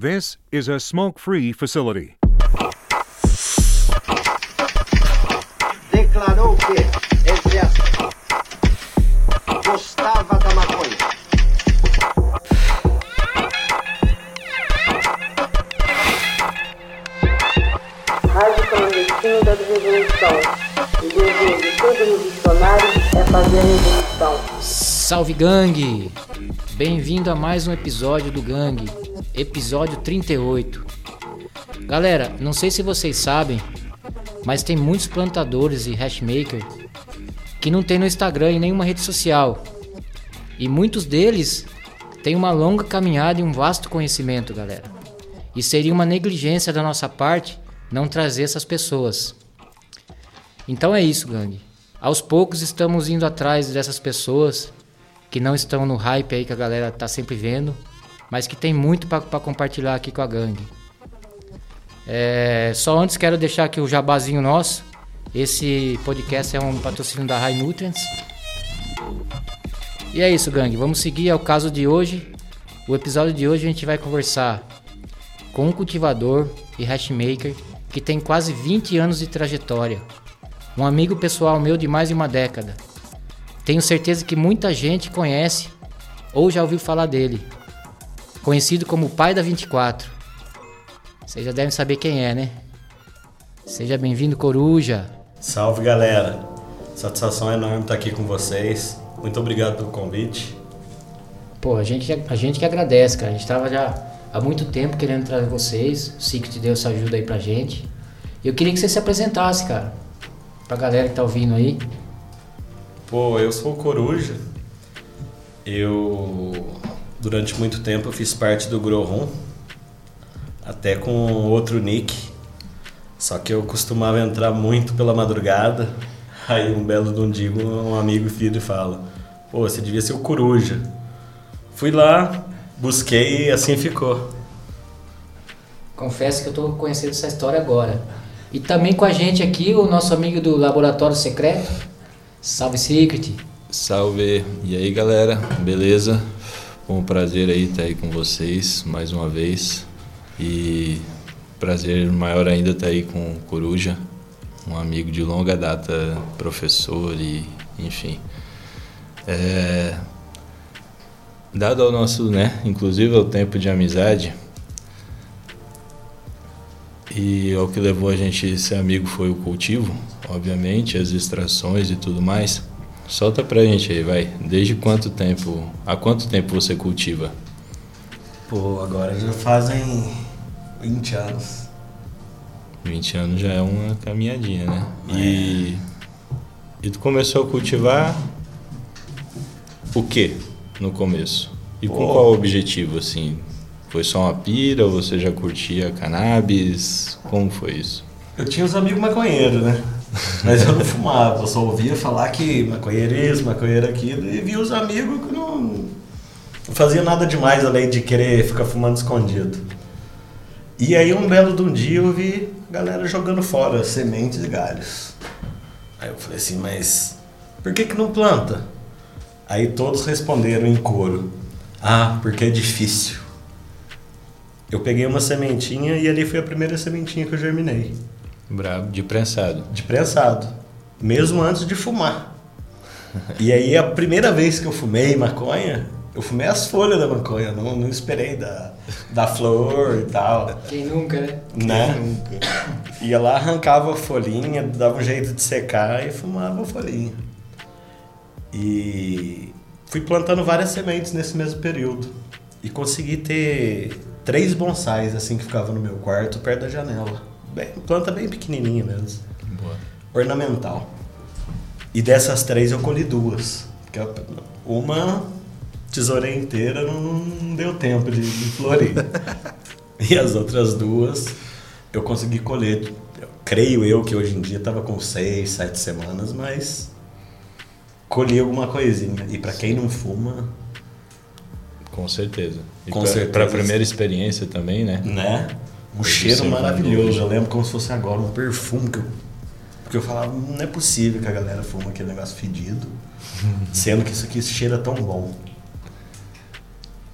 This is a smoke free facility. declarou que, entre aspas, gostava da maconha. Rádio clandestino da revolução. O dever de todo revolucionário é fazer a revolução. Salve gangue! Bem-vindo a mais um episódio do Gangue, episódio 38. Galera, não sei se vocês sabem, mas tem muitos plantadores e hashmaker que não tem no Instagram e nenhuma rede social. E muitos deles têm uma longa caminhada e um vasto conhecimento, galera. E seria uma negligência da nossa parte não trazer essas pessoas. Então é isso, gangue. Aos poucos estamos indo atrás dessas pessoas que não estão no hype aí que a galera tá sempre vendo, mas que tem muito para compartilhar aqui com a gangue. É, só antes quero deixar aqui o jabazinho nosso. Esse podcast é um patrocínio da High Nutrients. E é isso, gangue. Vamos seguir ao caso de hoje. O episódio de hoje a gente vai conversar com um cultivador e hashmaker que tem quase 20 anos de trajetória. Um amigo pessoal meu de mais de uma década. Tenho certeza que muita gente conhece ou já ouviu falar dele. Conhecido como o pai da 24. Vocês já devem saber quem é, né? Seja bem-vindo, Coruja. Salve galera! Satisfação enorme estar aqui com vocês. Muito obrigado pelo convite. Pô, a gente, a gente que agradece, cara. A gente tava já há muito tempo querendo trazer vocês. O Secret deu essa ajuda aí pra gente. Eu queria que você se apresentasse, cara. Pra galera que tá ouvindo aí. Pô, eu sou o Coruja. Eu, durante muito tempo, eu fiz parte do Grow Room, até com outro nick. Só que eu costumava entrar muito pela madrugada. Aí um belo de um um amigo filho fala: Pô, você devia ser o Coruja. Fui lá, busquei e assim ficou. Confesso que eu tô conhecendo essa história agora. E também com a gente aqui o nosso amigo do Laboratório Secreto. Salve Secret. Salve! E aí galera, beleza? Bom prazer aí estar aí com vocês mais uma vez. E prazer maior ainda estar aí com o Coruja, um amigo de longa data, professor e enfim. É, dado ao nosso, né, inclusive ao tempo de amizade, e ao que levou a gente a ser amigo foi o cultivo, obviamente, as extrações e tudo mais. Solta pra gente aí, vai. Desde quanto tempo, há quanto tempo você cultiva? Pô, agora já fazem 20 anos. 20 anos já é uma caminhadinha, né? E, e tu começou a cultivar o que no começo? E com Pô. qual objetivo, assim? Foi só uma pira ou você já curtia cannabis? Como foi isso? Eu tinha uns amigos maconheiros, né? Mas eu não fumava, eu só ouvia falar que maconheiro isso, maconheiro aquilo, e via os amigos que não, não fazia nada demais além de querer ficar fumando escondido. E aí um belo de um dia eu vi a galera jogando fora sementes e galhos. Aí eu falei assim, mas por que que não planta? Aí todos responderam em coro, ah, porque é difícil. Eu peguei uma sementinha e ali foi a primeira sementinha que eu germinei. Brabo, de prensado. De prensado. Mesmo antes de fumar. E aí a primeira vez que eu fumei maconha, eu fumei as folhas da maconha, não, não esperei da, da flor e tal. Quem nunca, né? Né? Ia lá, arrancava a folhinha, dava um jeito de secar e fumava a folhinha. E fui plantando várias sementes nesse mesmo período. E consegui ter três bonsais assim que ficavam no meu quarto perto da janela. Bem, planta bem pequenininha mesmo. Boa. Ornamental. E dessas três eu colhi duas. A- uma tesourei inteira, não, deu tempo de, de florir. e as outras duas eu consegui colher. Eu creio eu que hoje em dia estava com seis, sete semanas, mas colhi alguma coisinha. E para quem não fuma, Com certeza. E Com pra, certeza. Pra primeira experiência também, né? né? Um cheiro maravilhoso. Eu lembro como se fosse agora, um perfume que eu. Porque eu falava, não é possível que a galera fuma aquele negócio fedido. sendo que isso aqui cheira tão bom.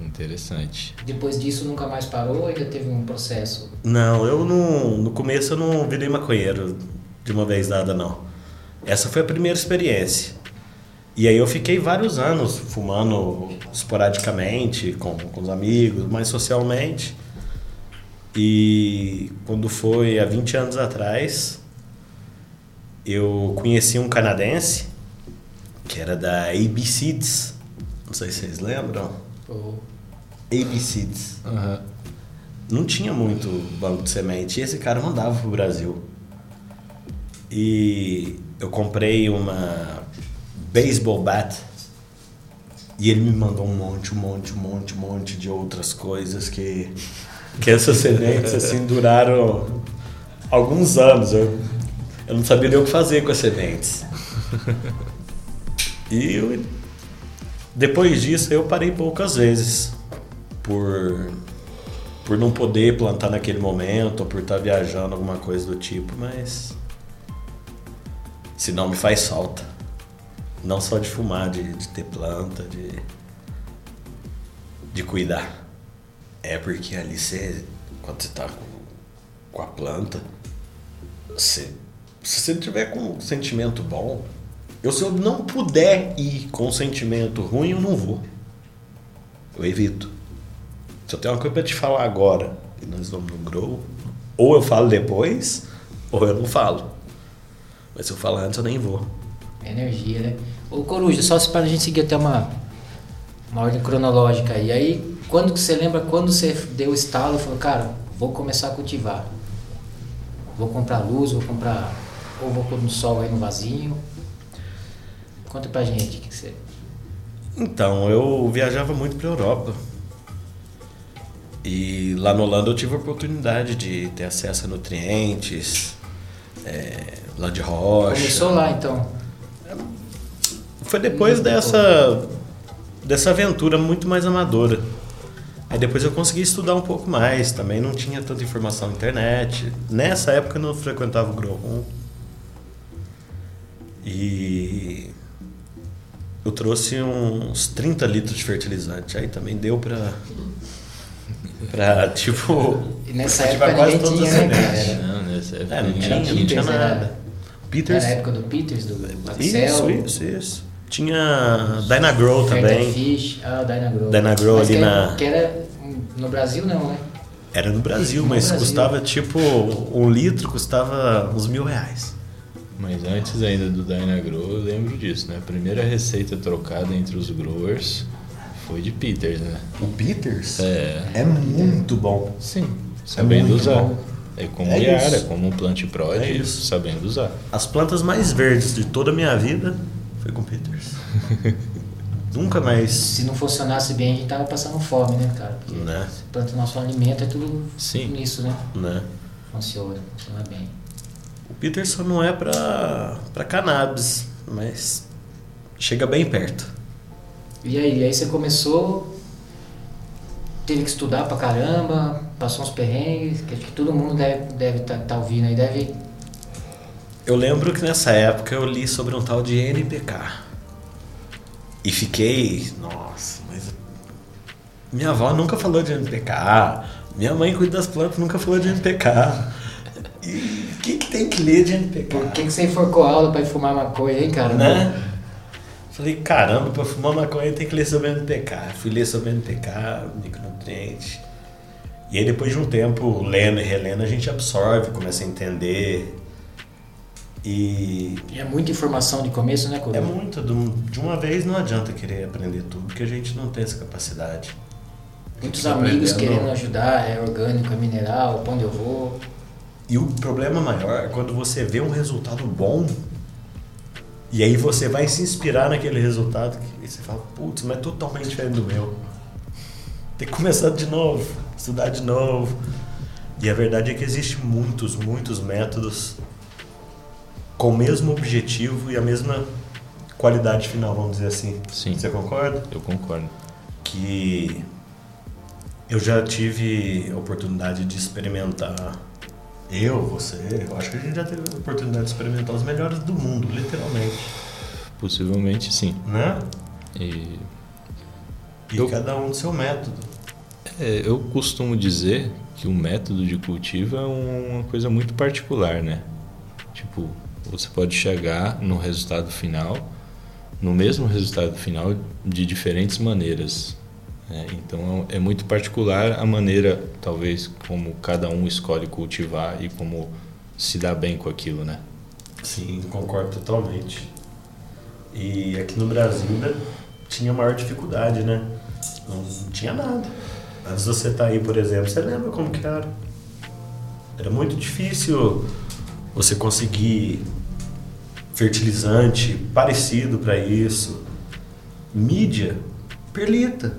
Interessante. Depois disso nunca mais parou ou ainda teve um processo? Não, eu não. No começo eu não virei maconheiro de uma vez dada, não. Essa foi a primeira experiência. E aí eu fiquei vários anos fumando esporadicamente, com, com os amigos, mais socialmente. E quando foi há 20 anos atrás, eu conheci um canadense que era da ABCDs. Não sei se vocês lembram. Ou- ABCDs. Aham. Não tinha muito banco de semente. E esse cara mandava pro Brasil. E eu comprei uma baseball bat. E ele me mandou um monte, um monte, um monte, um monte de outras coisas que, que essas sementes assim duraram alguns anos. Eu, eu não sabia nem o que fazer com as sementes. E eu- depois disso eu parei poucas vezes por por não poder plantar naquele momento, ou por estar viajando, alguma coisa do tipo, mas. Se não me faz falta. Não só de fumar, de, de ter planta, de. de cuidar. É porque ali você. Quando você tá com, com a planta, você, se você tiver com um sentimento bom. Eu, se eu não puder ir com um sentimento ruim, eu não vou. Eu evito. Se eu tenho uma coisa pra te falar agora e nós vamos no grow, ou eu falo depois, ou eu não falo. Mas se eu falar antes, eu nem vou. Energia, né? Ô Coruja, só para a gente seguir até uma, uma ordem cronológica aí. Aí, quando que você lembra quando você deu o estalo e falou, cara, vou começar a cultivar? Vou comprar luz, vou comprar. Ou vou pôr no sol aí no vasinho? Conta pra gente o que, que você. Então, eu viajava muito pra Europa. E lá no Holanda eu tive a oportunidade de ter acesso a nutrientes, é, lá de rocha. Começou lá então. Foi depois dessa, dessa aventura muito mais amadora. Aí depois eu consegui estudar um pouco mais, também não tinha tanta informação na internet. Nessa época eu não frequentava o Grow Room. E eu trouxe uns 30 litros de fertilizante. Aí também deu pra. pra tipo. E nessa época ninguém todas tinha, as né, Não, nessa época É, não tinha, não tinha nada. Peters. Era a época do Peters, do Isso, Axel, isso, isso. Tinha Dynagrow também. Fish, ah, Dynagrow. Dynagrow ali que era- na- Que era no Brasil não, né? Era no Brasil, No mas Brasil. custava tipo. Um litro custava uns mil reais. Mas antes ainda do Dynagrow, eu lembro disso, né? A primeira receita trocada entre os growers foi de Peters, né? O Peters É. é muito bom. Sim. Sabendo muito usar. bom. É como É Yara, isso. como um plant prod, É isso. sabendo usar. As plantas mais verdes de toda a minha vida foi com Peters. Nunca mais. Se não funcionasse bem, a gente tava passando fome, né, cara? Porque Né? planta nosso alimento, é tudo Sim. nisso, né? Né? Funciona, funciona bem. O Peters só não é pra, pra cannabis, mas chega bem perto. E aí, aí você começou, teve que estudar pra caramba, passou uns perrengues, que acho que todo mundo deve deve tá, tá ouvindo aí, deve. Eu lembro que nessa época eu li sobre um tal de NPK. E fiquei, nossa, mas minha avó nunca falou de NPK. Minha mãe cuida das plantas, nunca falou de NPK. E o que, que tem que ler de NPK? Por que, que você enforcou a aula pra ir fumar maconha, hein, cara? Né? Falei, caramba, pra fumar maconha tem que ler sobre NPK. Fui ler sobre NPK, micronutriente. E aí depois de um tempo, lendo e relendo, a gente absorve, começa a entender. E E é muita informação de começo, né, é Coro? muito, de um- uma vez não adianta querer aprender tudo, porque a gente não tem essa capacidade. Muitos amigos querendo ajudar, é orgânico, é mineral, pra onde eu vou. E o problema maior é quando você vê um resultado bom e aí você vai se inspirar naquele resultado e você fala, putz, mas é totalmente diferente do meu. Tem que começar de novo, estudar de novo. E a verdade é que existe muitos, muitos métodos com o mesmo objetivo e a mesma qualidade final, vamos dizer assim. Sim. Você concorda? Eu concordo. que eu já tive a oportunidade de experimentar. Eu, você, eu acho que a gente já teve a oportunidade de experimentar os melhores do mundo, literalmente. Possivelmente sim. Né? E E Eu- cada um do seu método. É, eu costumo dizer que o método de cultivo é uma coisa muito particular, né? Tipo, você pode chegar no resultado final, no mesmo resultado final, de diferentes maneiras. né? Então é muito particular a maneira, talvez, como cada um escolhe cultivar e como se dá bem com aquilo, né? Sim, concordo totalmente. E aqui no Brasil né, tinha maior dificuldade, né? Não, não tinha nada. De você estar aí, por exemplo, você lembra como que era? Era muito difícil você conseguir fertilizante parecido para isso. Mídia, perlita.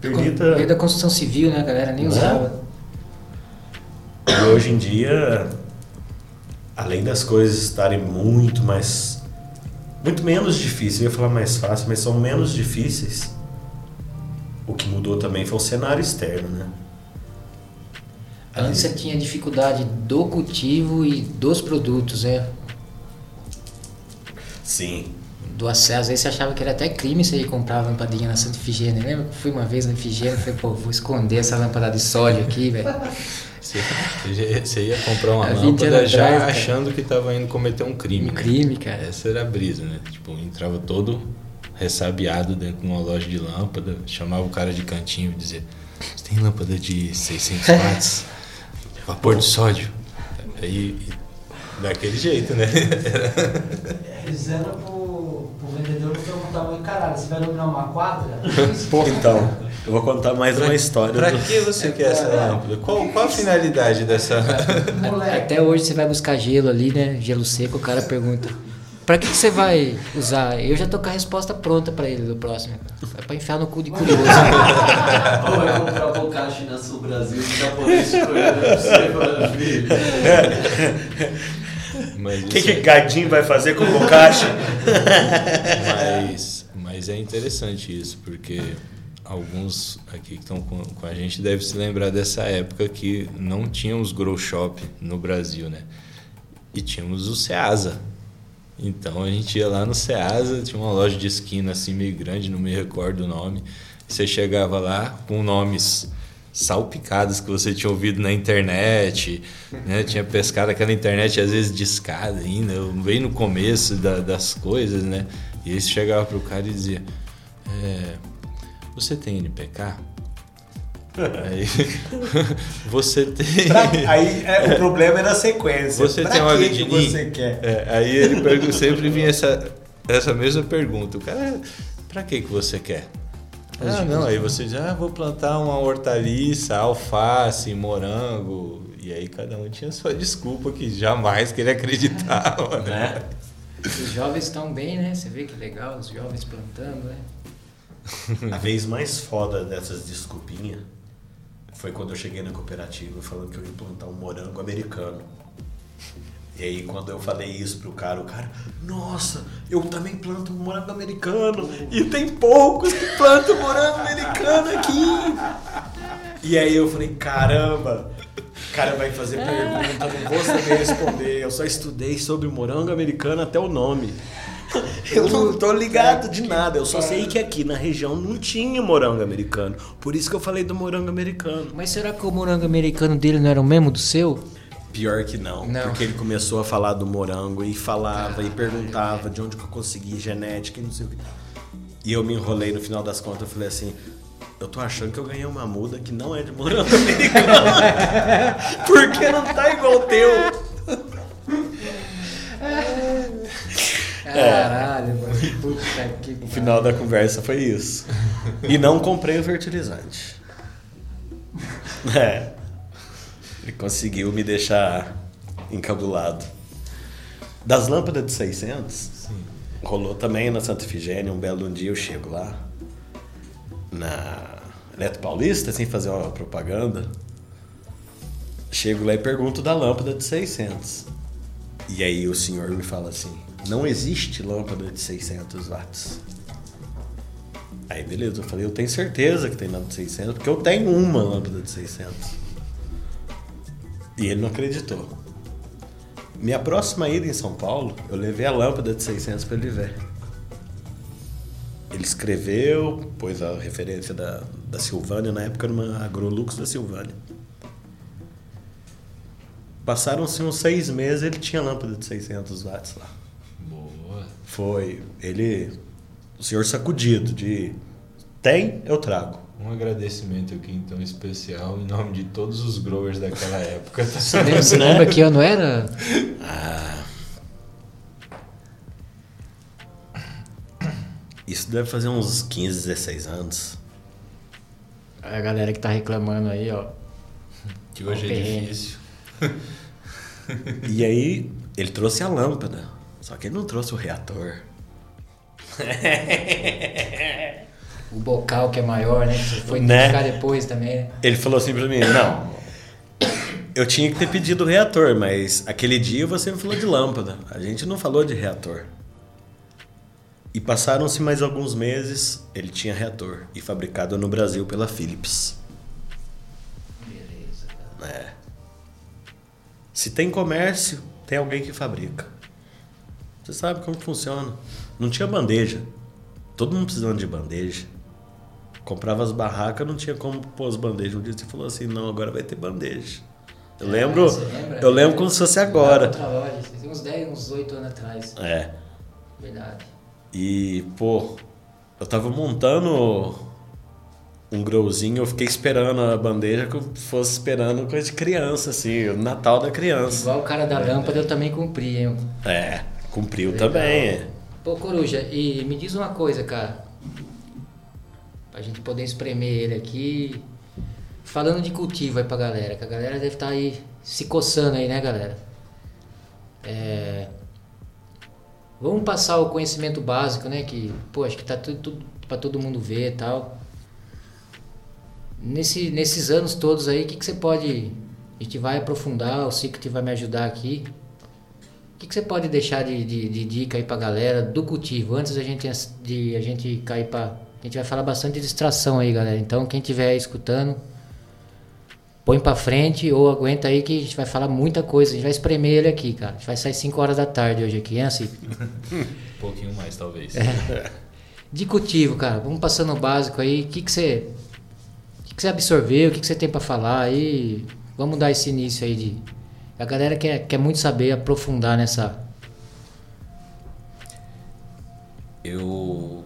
Perlita. Veio da construção civil, né, galera? Nem Né? usava. E hoje em dia, além das coisas estarem muito mais. muito menos difíceis, eu ia falar mais fácil, mas são menos difíceis. O que mudou também foi o cenário externo, né? Antes você tinha dificuldade do cultivo e dos produtos, é. Sim. Do acesso. Às vezes você achava que era até crime você ir comprar a lampadinha na Santa Ifigênia. Lembra que fui uma vez na Ifigênia e falei, pô, vou esconder essa lâmpada de sódio aqui, velho. Você, ia comprar uma Há 20 lâmpada já atrás, achando que estava indo cometer um crime. Um né? crime, cara. Essa era a brisa, né? Tipo, entrava todo ressabiado dentro de uma loja de lâmpada, chamava o cara de cantinho e dizia: Você tem lâmpada de 600 watts? Vapor de sódio? Aí, daquele jeito, né? Eles eram pro, pro vendedor não perguntar muito, caralho, você vai iluminar uma quadra? Então, eu vou contar mais uma história. Pra do- que você quer essa lâmpada? Qual, qual a finalidade dessa. Moleque. Até hoje você vai buscar gelo ali, né? Gelo seco, o cara pergunta. Pra que, que você vai usar? Eu já tô com a resposta pronta pra ele do próximo. É pra enfiar no cu de curioso. Ou vai comprar bocashi na Sul Brasil, o japonês pra mano, filho. O que, que é- Gadinho vai fazer com o? Mas, mas é interessante isso, porque alguns aqui que estão com, com a gente devem se lembrar dessa época que não tínhamos grow shop no Brasil, né? E tínhamos o Ceasa. Então a gente ia lá no Ceasa, tinha uma loja de esquina assim meio grande, não me recordo o nome. Você chegava lá com nomes salpicados que você tinha ouvido na internet, né? Tinha pescado aquela internet às vezes de escada ainda, bem no começo da- das coisas, né? E aí você chegava pro cara e dizia: é, Você tem NPK? aí, você tem. Pra- aí é, o problema era a sequência. Você Pra tem óleo que você quer? É, aí ele sempre vinha essa, essa mesma pergunta. O cara, pra que que você quer? Ah, não, aí você diz, ah, vou plantar uma hortaliça, alface, morango. E aí cada um tinha sua desculpa que jamais que ele acreditava, né? Os jovens estão bem, né? Você vê que legal, os jovens plantando, né? A vez mais foda dessas desculpinhas foi quando eu cheguei na cooperativa falando que eu ia plantar um morango americano. E aí quando eu falei isso pro cara, o cara, nossa, eu também planto morango americano e tem poucos que plantam morango americano aqui. E aí eu falei, caramba, o cara vai fazer pergunta, não vou saber responder. Eu só estudei sobre morango americano até o nome. Eu não tô ligado de nada, eu só sei que aqui na região não tinha morango americano. Por isso que eu falei do morango americano. Mas será que o morango americano dele não era o mesmo do seu? Pior que não, Não. porque ele começou a falar do morango e falava e perguntava de onde que eu consegui genética e não sei o que. E eu me enrolei no final das contas, eu falei assim, eu tô achando que eu ganhei uma muda que não é de morango americano. porque não tá igual o teu. Caralho, mano. Puta que O final da conversa foi isso. E não comprei o fertilizante. É. Ele conseguiu me deixar encabulado. Das lâmpadas de 600, rolou também na Santa Efigênia. Um belo dia eu chego lá, na Neto Paulista, sem fazer uma propaganda. Chego lá e pergunto da lâmpada de 600. E aí o senhor me fala assim: não existe lâmpada de 600 watts. Aí beleza, eu falei: eu tenho certeza que tem lâmpada de 600, porque eu tenho uma lâmpada de 600. E ele não acreditou. Minha próxima ida em São Paulo, eu levei a lâmpada de 600 para ele ver. Ele escreveu, pôs a referência da, da Silvânia, na época era uma Agrolux da Silvânia. Passaram-se uns seis meses, ele tinha lâmpada de 600 watts lá. Boa. Foi, ele, o senhor sacudido de, tem, eu trago. Um agradecimento aqui então especial em nome de todos os growers daquela época. tá? Você lembra, você lembra que ano era? Isso deve fazer uns 15, 16 anos. A galera que tá reclamando aí, ó. Que hoje é difícil. E aí, ele trouxe a lâmpada, só que ele não trouxe o reator. O bocal que é maior, né? Que você foi Né? depois também, né? Ele falou assim pra mim: Não, eu tinha que ter pedido o reator, mas aquele dia você me falou de lâmpada. A gente não falou de reator. E passaram-se mais alguns meses, ele tinha reator e fabricado no Brasil pela Philips. Beleza, cara. É. Se tem comércio, tem alguém que fabrica. Você sabe como funciona. Não tinha bandeja. Todo mundo precisando de bandeja. Comprava as barracas, não tinha como pôr as bandejas. Um dia você falou assim, não, agora vai ter bandeja. Eu lembro, você lembra? eu lembro como se fosse agora. Loja, uns 10, uns 8 anos atrás. É. Verdade. E, pô, eu tava montando um growzinho, eu fiquei esperando a bandeja que eu fosse esperando coisa de criança, assim, o Natal da criança. Igual o cara da lâmpada eu também cumpri, hein? É, cumpriu Legal. também. é. Pô, Coruja, e me diz uma coisa, cara. Pra gente poder espremer ele aqui. Falando de cultivo aí pra galera, que a galera deve estar aí se coçando aí, né, galera? É... Vamos passar o conhecimento básico, né? Que, pô, acho que tá tudo, tudo pra todo mundo ver e tal. Nesse, nesses anos todos aí, o que, que você pode. A gente vai aprofundar, o Secret vai me ajudar aqui. O que, que você pode deixar de, de, de dica aí pra galera do cultivo? Antes da gente, de a gente cair pra. A gente vai falar bastante de distração aí, galera. Então, quem estiver escutando, põe pra frente ou aguenta aí que a gente vai falar muita coisa. A gente vai espremer ele aqui, cara. A gente vai sair 5 horas da tarde hoje aqui, hein, assim? Um pouquinho mais, talvez. De cultivo, cara. Vamos passando o básico aí. O que, que você. O que, que você absorveu? O que, que você tem pra falar aí? Vamos dar esse início aí de. A galera quer, quer muito saber, aprofundar nessa. Eu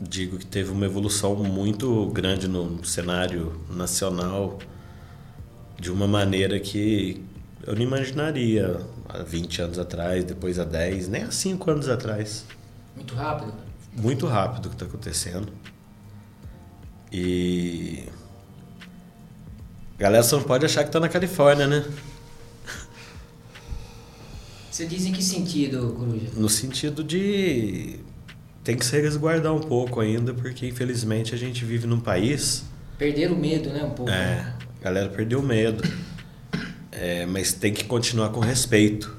digo que teve uma evolução muito grande no cenário nacional de uma maneira que eu não imaginaria há 20 anos atrás, depois há 10, nem há 5 anos atrás. Muito rápido. Muito rápido o que está acontecendo. E. Galera só não pode achar que tá na Califórnia, né? Você diz em que sentido, Coruja? No sentido de. Tem que se resguardar um pouco ainda, porque infelizmente a gente vive num país. Perder o medo, né? Um pouco. É, a galera perdeu o medo. É, mas tem que continuar com respeito.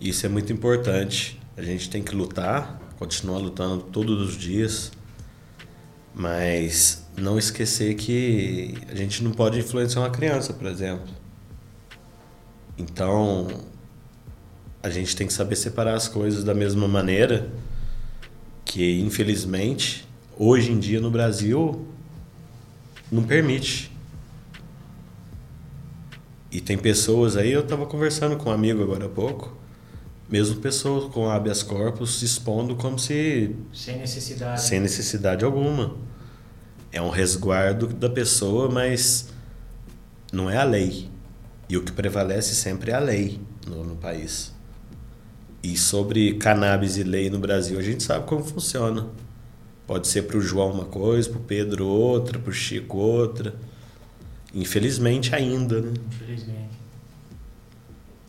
Isso é muito importante. A gente tem que lutar, continuar lutando todos os dias, mas não esquecer que a gente não pode influenciar uma criança, por exemplo. Então, a gente tem que saber separar as coisas da mesma maneira que, infelizmente, hoje em dia no Brasil não permite. E tem pessoas aí, eu estava conversando com um amigo agora há pouco, mesmo pessoas com habeas corpus se expondo como se Sem necessidade. sem necessidade alguma. É um resguardo da pessoa, mas não é a lei. E o que prevalece sempre é a lei no, no país. E sobre cannabis e lei no Brasil, a gente sabe como funciona. Pode ser para o João uma coisa, para o Pedro outra, para o Chico outra. Infelizmente ainda, né? Infelizmente.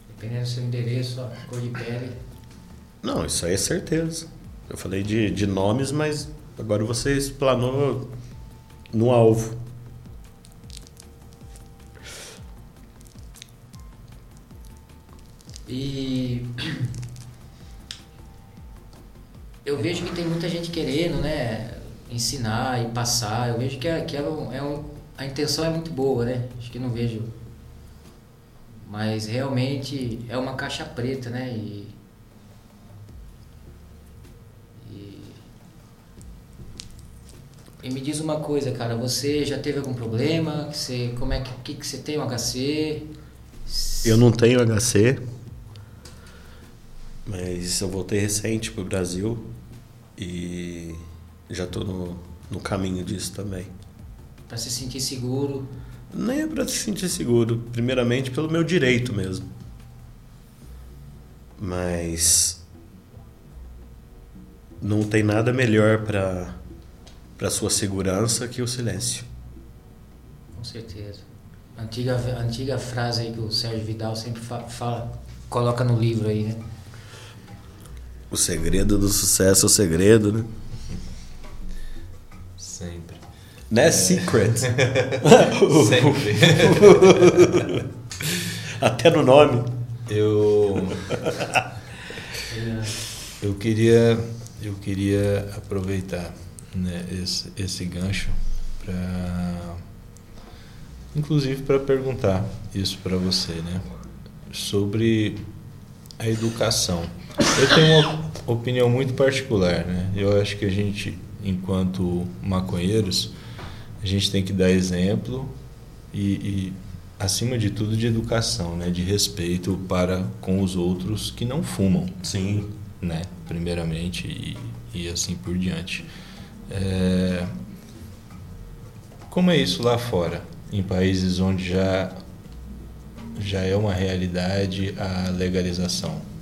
Dependendo do seu endereço, ó, cor de pele. Não, isso aí é certeza. Eu falei de, de nomes, mas agora você explanou no alvo. E eu vejo que tem muita gente querendo, né, ensinar e passar. Eu vejo que, é, que é um, é um- a intenção é muito boa, né? Acho que não vejo. Mas realmente é uma caixa preta, né? E, e E me diz uma coisa, cara, você já teve algum problema? Você, como é que, que, que você tem um HC? Eu não tenho HC, mas eu voltei recente pro Brasil e já tô no, no caminho disso também. Pra se sentir seguro. Nem é para se sentir seguro, primeiramente pelo meu direito mesmo. Mas não tem nada melhor para para sua segurança que o silêncio. Com certeza. Antiga, antiga frase aí que o Sérgio Vidal sempre fa- fala, coloca no livro aí, né? O segredo do sucesso é o segredo, né? Sempre. Né? Secret. Sempre. Até no nome. Eu eu queria eu queria aproveitar né, esse, esse gancho para inclusive para perguntar isso para você, né? Sobre a educação. Eu tenho uma opinião muito particular, né? Eu acho que a gente, enquanto maconheiros, a gente tem que dar exemplo e, e acima de tudo, de educação, né? De respeito para com os outros que não fumam. Sim. Né? Primeiramente e, e assim por diante. É... Como é isso lá fora? Em países onde já, já é uma realidade a legalização.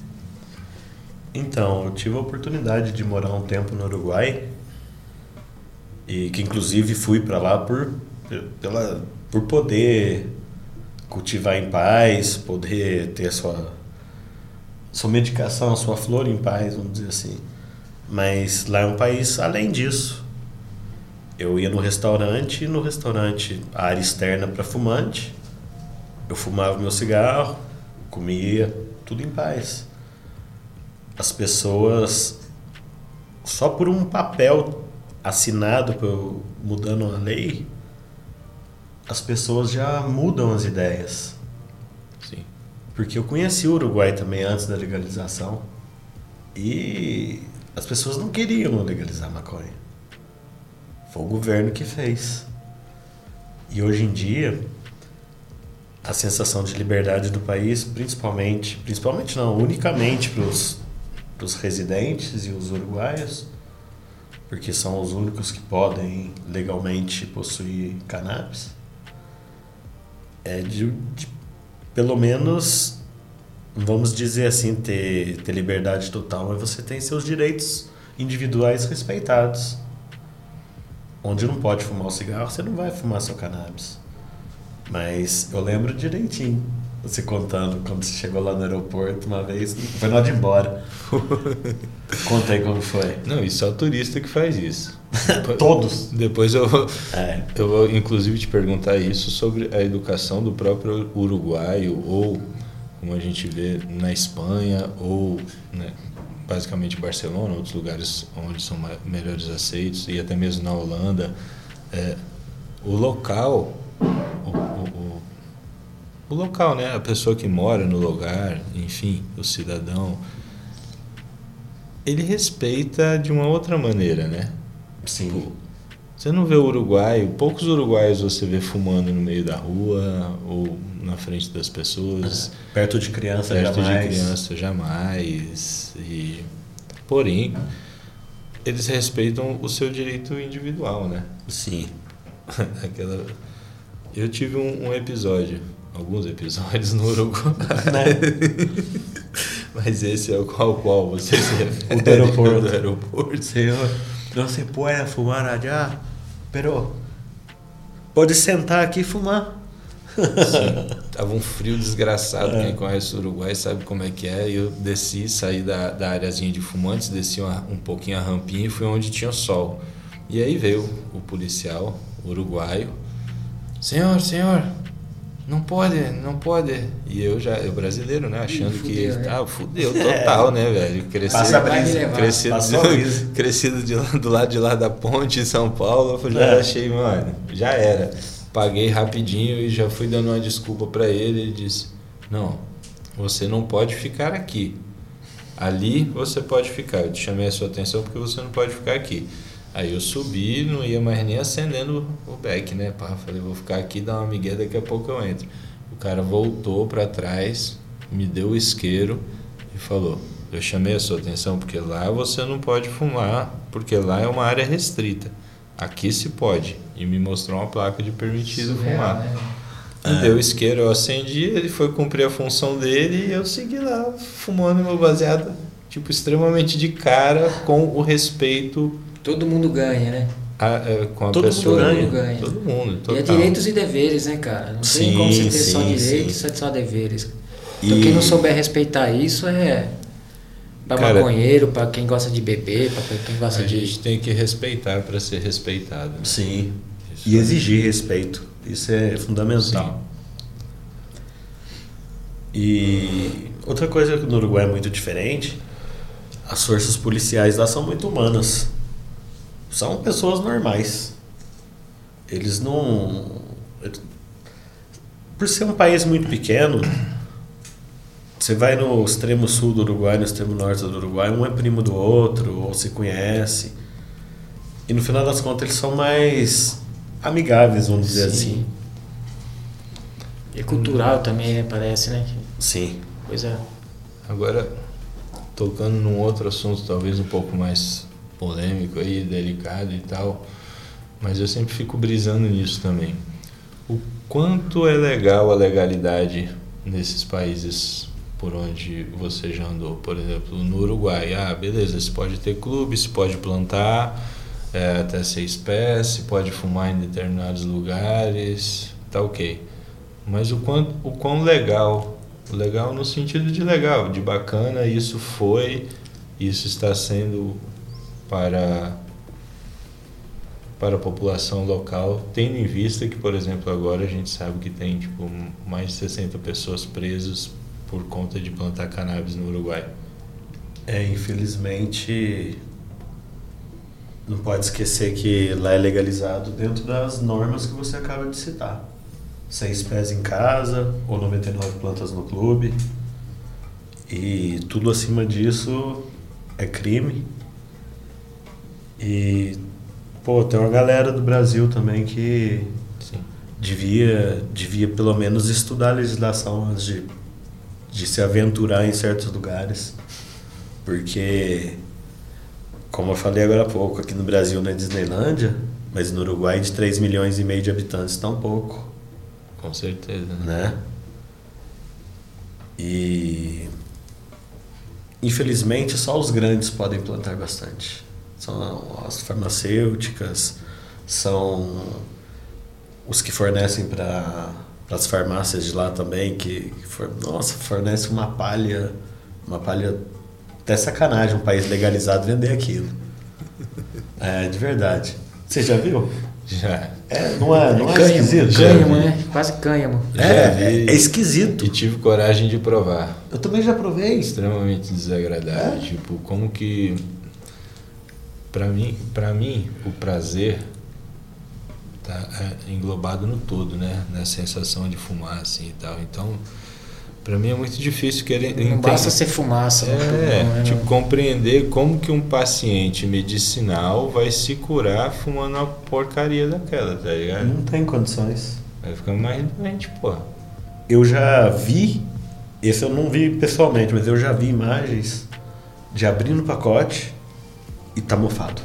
Então, eu tive a oportunidade de morar um tempo no Uruguai e que inclusive fui para lá por pela por poder cultivar em paz, poder ter sua sua medicação, sua flor em paz, vamos dizer assim. Mas lá é um país além disso. Eu ia no restaurante, e no restaurante, a área externa para fumante. Eu fumava meu cigarro, comia, tudo em paz as pessoas só por um papel assinado por, mudando a lei as pessoas já mudam as ideias. Sim. porque eu conheci o Uruguai também antes da legalização e as pessoas não queriam legalizar a maconha. Foi o governo que fez. E hoje em dia a sensação de liberdade do país principalmente principalmente não unicamente para os os residentes e os uruguaios, porque são os únicos que podem legalmente possuir cannabis, é de, de pelo menos, vamos dizer assim, ter, ter liberdade total, mas você tem seus direitos individuais respeitados. Onde não pode fumar o cigarro, você não vai fumar seu cannabis. Mas eu lembro direitinho você contando quando você chegou lá no aeroporto uma vez, foi na hora de ir embora. Conta aí como foi. Não, e só turista que faz isso. Todos. Depois eu, É. eu vou inclusive te perguntar isso sobre a educação do próprio uruguaio ou como a gente vê na Espanha ou né, basicamente Barcelona, outros lugares onde são melhores aceitos e até mesmo na Holanda, é, o local, o, o, o, local, né, a pessoa que mora no lugar, enfim, o cidadão, ele respeita de uma outra maneira, né? Sim. Você não vê o uruguaio, poucos uruguaios você vê fumando no meio da rua ou na frente das pessoas. Perto de criança Perto jamais. de criança jamais. E, porém, eles respeitam o seu direito individual, né? Sim. Aquela... Eu tive um, um episódio, alguns episódios no Uruguai. Mas esse é o qual qual você se refere? O do aeroporto. O do aeroporto. Senhor, não se pode fumar allá, pero pode sentar aqui e fumar. Sim, tava um frio desgraçado. Quem conhece o Uruguai sabe como é que é. Eu desci, saí da, da areazinha de fumantes, desci uma- um pouquinho a rampinha e fui onde tinha sol. E aí veio o policial uruguaio. Senhor, senhor, não pode, não pode. E eu já, eu brasileiro, né? Achando fudeu, que. né? Ah, fudeu total, né, velho? Cresci, Passa a brisa. crescido, brisa. crescido de do lado de lá da ponte em São Paulo, eu já É. achei, mano, já era. Paguei rapidinho e já fui dando uma desculpa pra ele. Ele disse: Não, você não pode ficar aqui. Ali você pode ficar. Eu te chamei a sua atenção porque você não pode ficar aqui. Aí eu subi, não ia mais nem acendendo o beck, né? Pá, falei, vou ficar aqui, dar uma migué, daqui a pouco eu entro. O cara voltou para trás, me deu o isqueiro e falou: Eu chamei a sua atenção porque lá você não pode fumar, porque lá é uma área restrita. Aqui se pode. E me mostrou uma placa de permitido Surreal, fumar. né? Me deu o isqueiro, eu acendi, ele foi cumprir a função dele e eu segui lá fumando meu baseado, tipo, extremamente de cara com o respeito Todo mundo ganha, né? a- a- com a Todo mundo pessoa. ganha. Todo mundo ganha. Todo mundo. E é total. direitos e deveres, né, cara? Não Sim, tem como você ter só sim, direitos sim. e só deveres. E- Então quem não souber respeitar isso é pra Cara- maconheiro, pra quem gosta de beber, pra quem gosta A de. gente tem que respeitar para ser respeitado. Sim. Isso E aí. exigir respeito. Isso é fundamental. E outra coisa que no Uruguai é muito diferente, as forças policiais lá são muito humanas. São pessoas normais. Eles não. Por ser um país muito pequeno, você vai no extremo sul do Uruguai, no extremo norte do Uruguai, um é primo do outro, ou se conhece. E no final das contas eles são mais amigáveis, vamos dizer Sim. assim. É cultural também, né? Parece, né? Sim. Coisa. Agora, tocando num outro assunto, talvez um pouco mais polêmico aí, delicado e tal, mas eu sempre fico brisando nisso também. O quanto é legal a legalidade nesses países por onde você já andou? Por exemplo, no Uruguai, ah, beleza, você pode ter clube, você pode plantar é, até seis pés, você pode fumar em determinados lugares, tá ok. Mas o quanto, o quão legal, legal no sentido de legal, de bacana, isso foi, isso está sendo para para a população local, tendo em vista que, por exemplo, agora a gente sabe que tem tipo mais de 60 pessoas presas por conta de plantar cannabis no Uruguai. É, infelizmente, não pode esquecer que lá é legalizado dentro das normas que você acaba de citar. Seis pés em casa ou 99 plantas no clube. E tudo acima disso é crime. E, pô, tem uma galera do Brasil também que Sim. devia, devia pelo menos estudar a legislação antes de, de se aventurar em certos lugares. Porque, como eu falei agora há pouco, aqui no Brasil não é Disneylândia, mas no Uruguai de 3 milhões e meio de habitantes um pouco, Com certeza. né? E infelizmente só os grandes podem plantar bastante. São as farmacêuticas, são os que fornecem para as farmácias de lá também, que, que for, nossa, fornece uma palha, uma palha até sacanagem um país legalizado vender aquilo. É, de verdade. Você já viu? Já. É, não é, não é, cânhamo, esquisito? cânhamo, né? Quase cânhamo. É, Já é, vi. é esquisito. E tive coragem de provar. Eu também já provei. extremamente desagradável. Tipo, como que para mim, para mim o prazer tá é, englobado no todo, né? Na sensação de fumar assim e tal. Então, para mim é muito difícil querer Não entender- basta ser fumaça. é, pulmão, né, tipo, meu? compreender como que um paciente medicinal vai se curar fumando uma porcaria daquela, tá ligado? Não tem condições. Vai ficando mais doente, pô. Eu já vi, esse eu não vi pessoalmente, mas eu já vi imagens de abrir no pacote e tá mofado.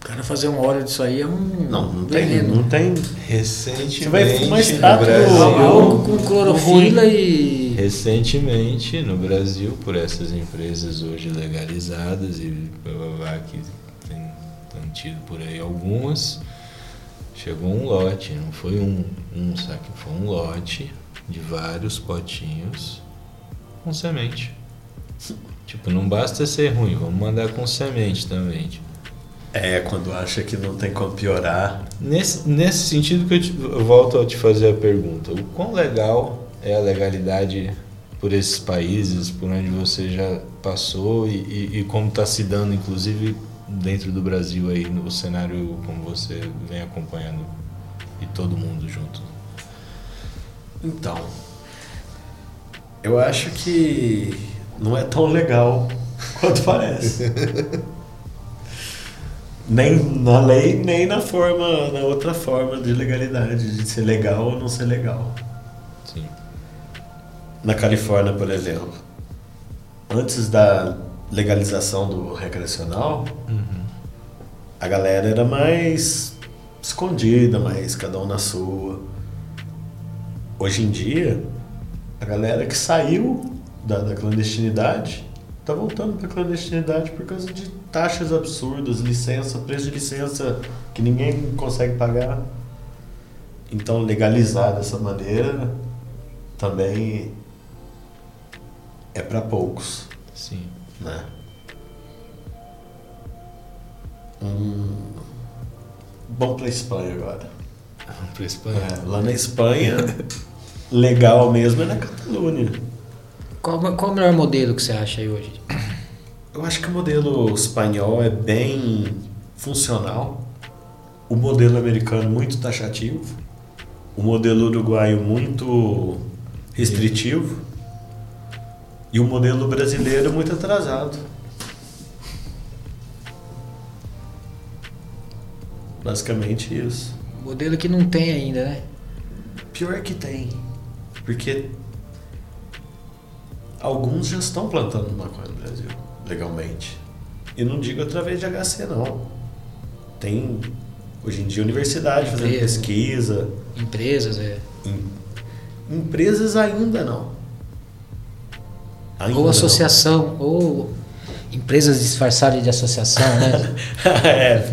O cara fazer um óleo disso aí é um. Não, não tem, não tem. Recentemente, Você vai fumar Brasil, Álcool com clorofila e. Recentemente, no Brasil, por essas empresas hoje legalizadas e blá, blá, blá, que tem, tem tido por aí algumas, chegou um lote, não foi um, um saque, foi um lote de vários potinhos com semente. Tipo, não basta ser ruim, vamos mandar com semente também. Tipo. É, quando acha que não tem como piorar. Nesse, nesse sentido que eu, te- eu volto a te fazer a pergunta, o quão legal é a legalidade por esses países, por onde você já passou e, e, e como está se dando, inclusive dentro do Brasil aí, no cenário como você vem acompanhando e todo mundo junto? Então, eu acho que não é tão legal quanto parece. Nem na lei, nem na forma, na outra forma de legalidade, de ser legal ou não ser legal. Sim. Na Califórnia, por exemplo, antes da legalização do recreacional, a galera era mais escondida, mais cada um na sua. Hoje em dia, a galera que saiu da, da clandestinidade tá voltando pra clandestinidade por causa de taxas absurdas, licença, preço de licença que ninguém consegue pagar. Então, legalizar dessa maneira também é para poucos, Sim. né? Hum, vamos para Espanha agora. Vamos pra Espanha. É, lá na Espanha, legal mesmo é na Catalunha. Qual, qual o melhor modelo que você acha aí hoje? Eu acho que o modelo espanhol é bem funcional. O modelo americano muito taxativo. O modelo uruguaio muito restritivo. E o modelo brasileiro muito atrasado. Basicamente isso. Modelo que não tem ainda, né? Pior que tem. Porque alguns já estão plantando maconha no Brasil, legalmente. E não digo através de HC, não. Tem, hoje em dia, universidade fazendo Empresa. pesquisa. Empresas, é. Em- empresas ainda não. Ainda Ou não. associação, ou empresas disfarçadas de associação, né? é,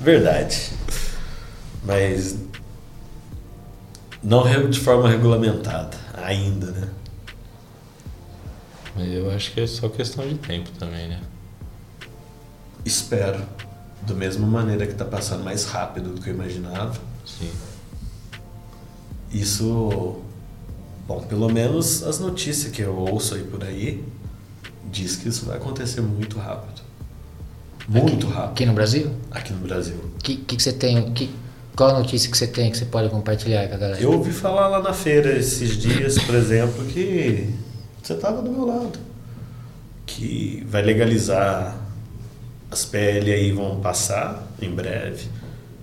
verdade. Mas não de forma regulamentada, ainda, né? Mas eu acho que é só questão de tempo também, né? Espero. Da mesma maneira que está passando mais rápido do que eu imaginava. Sim. Isso, bom, pelo menos as notícias que eu ouço aí por aí diz que isso vai acontecer muito rápido. Muito rápido Aqui no Brasil? aqui no Brasil. Que, que você tem? Que, qual a notícia que você tem que você pode compartilhar com a galera? Eu ouvi falar lá na feira esses dias, por exemplo, que você estava do meu lado. Que vai legalizar as PL aí vão passar em breve.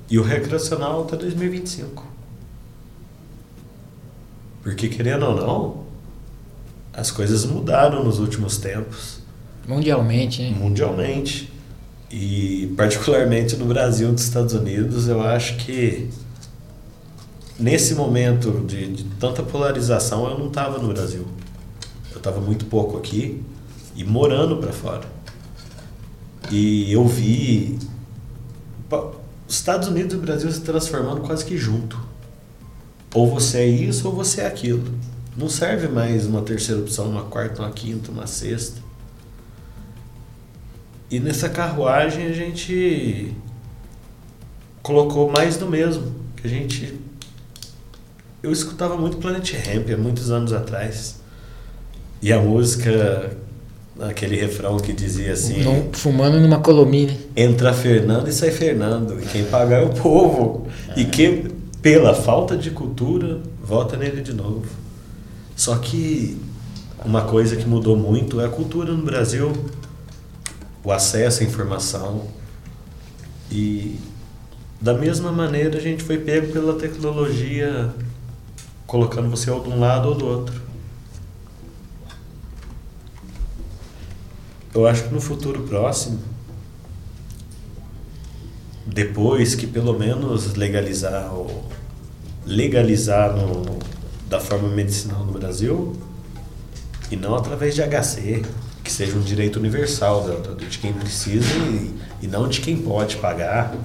E o recreacional até 2025. Porque querendo ou não, as coisas mudaram nos últimos tempos Mundialmente, né? mundialmente. E particularmente no Brasil e nos Estados Unidos, eu acho que nesse momento de, de tanta polarização eu não estava no Brasil. Eu estava muito pouco aqui e morando para fora. E eu vi os Estados Unidos e o Brasil se transformando quase que junto. Ou você é isso ou você é aquilo. Não serve mais uma terceira opção, uma quarta, uma quinta, uma sexta. E nessa carruagem a gente colocou mais do mesmo. Que a gente. Eu escutava muito Planet Ramp há muitos anos atrás. E a música, aquele refrão que dizia assim: Não- fumando numa colomia. entra Fernando e sai Fernando. E quem paga é o povo. E que, pela falta de cultura, vota nele de novo. Só que uma coisa que mudou muito é a cultura no Brasil, o acesso à informação. E da mesma maneira a gente foi pego pela tecnologia, colocando você ou de um lado ou do outro. Eu acho que no futuro próximo, depois que pelo menos legalizar o legalizar no, da forma medicinal no Brasil e não através de HC, que seja um direito universal da- de quem precisa e, e não de quem pode pagar,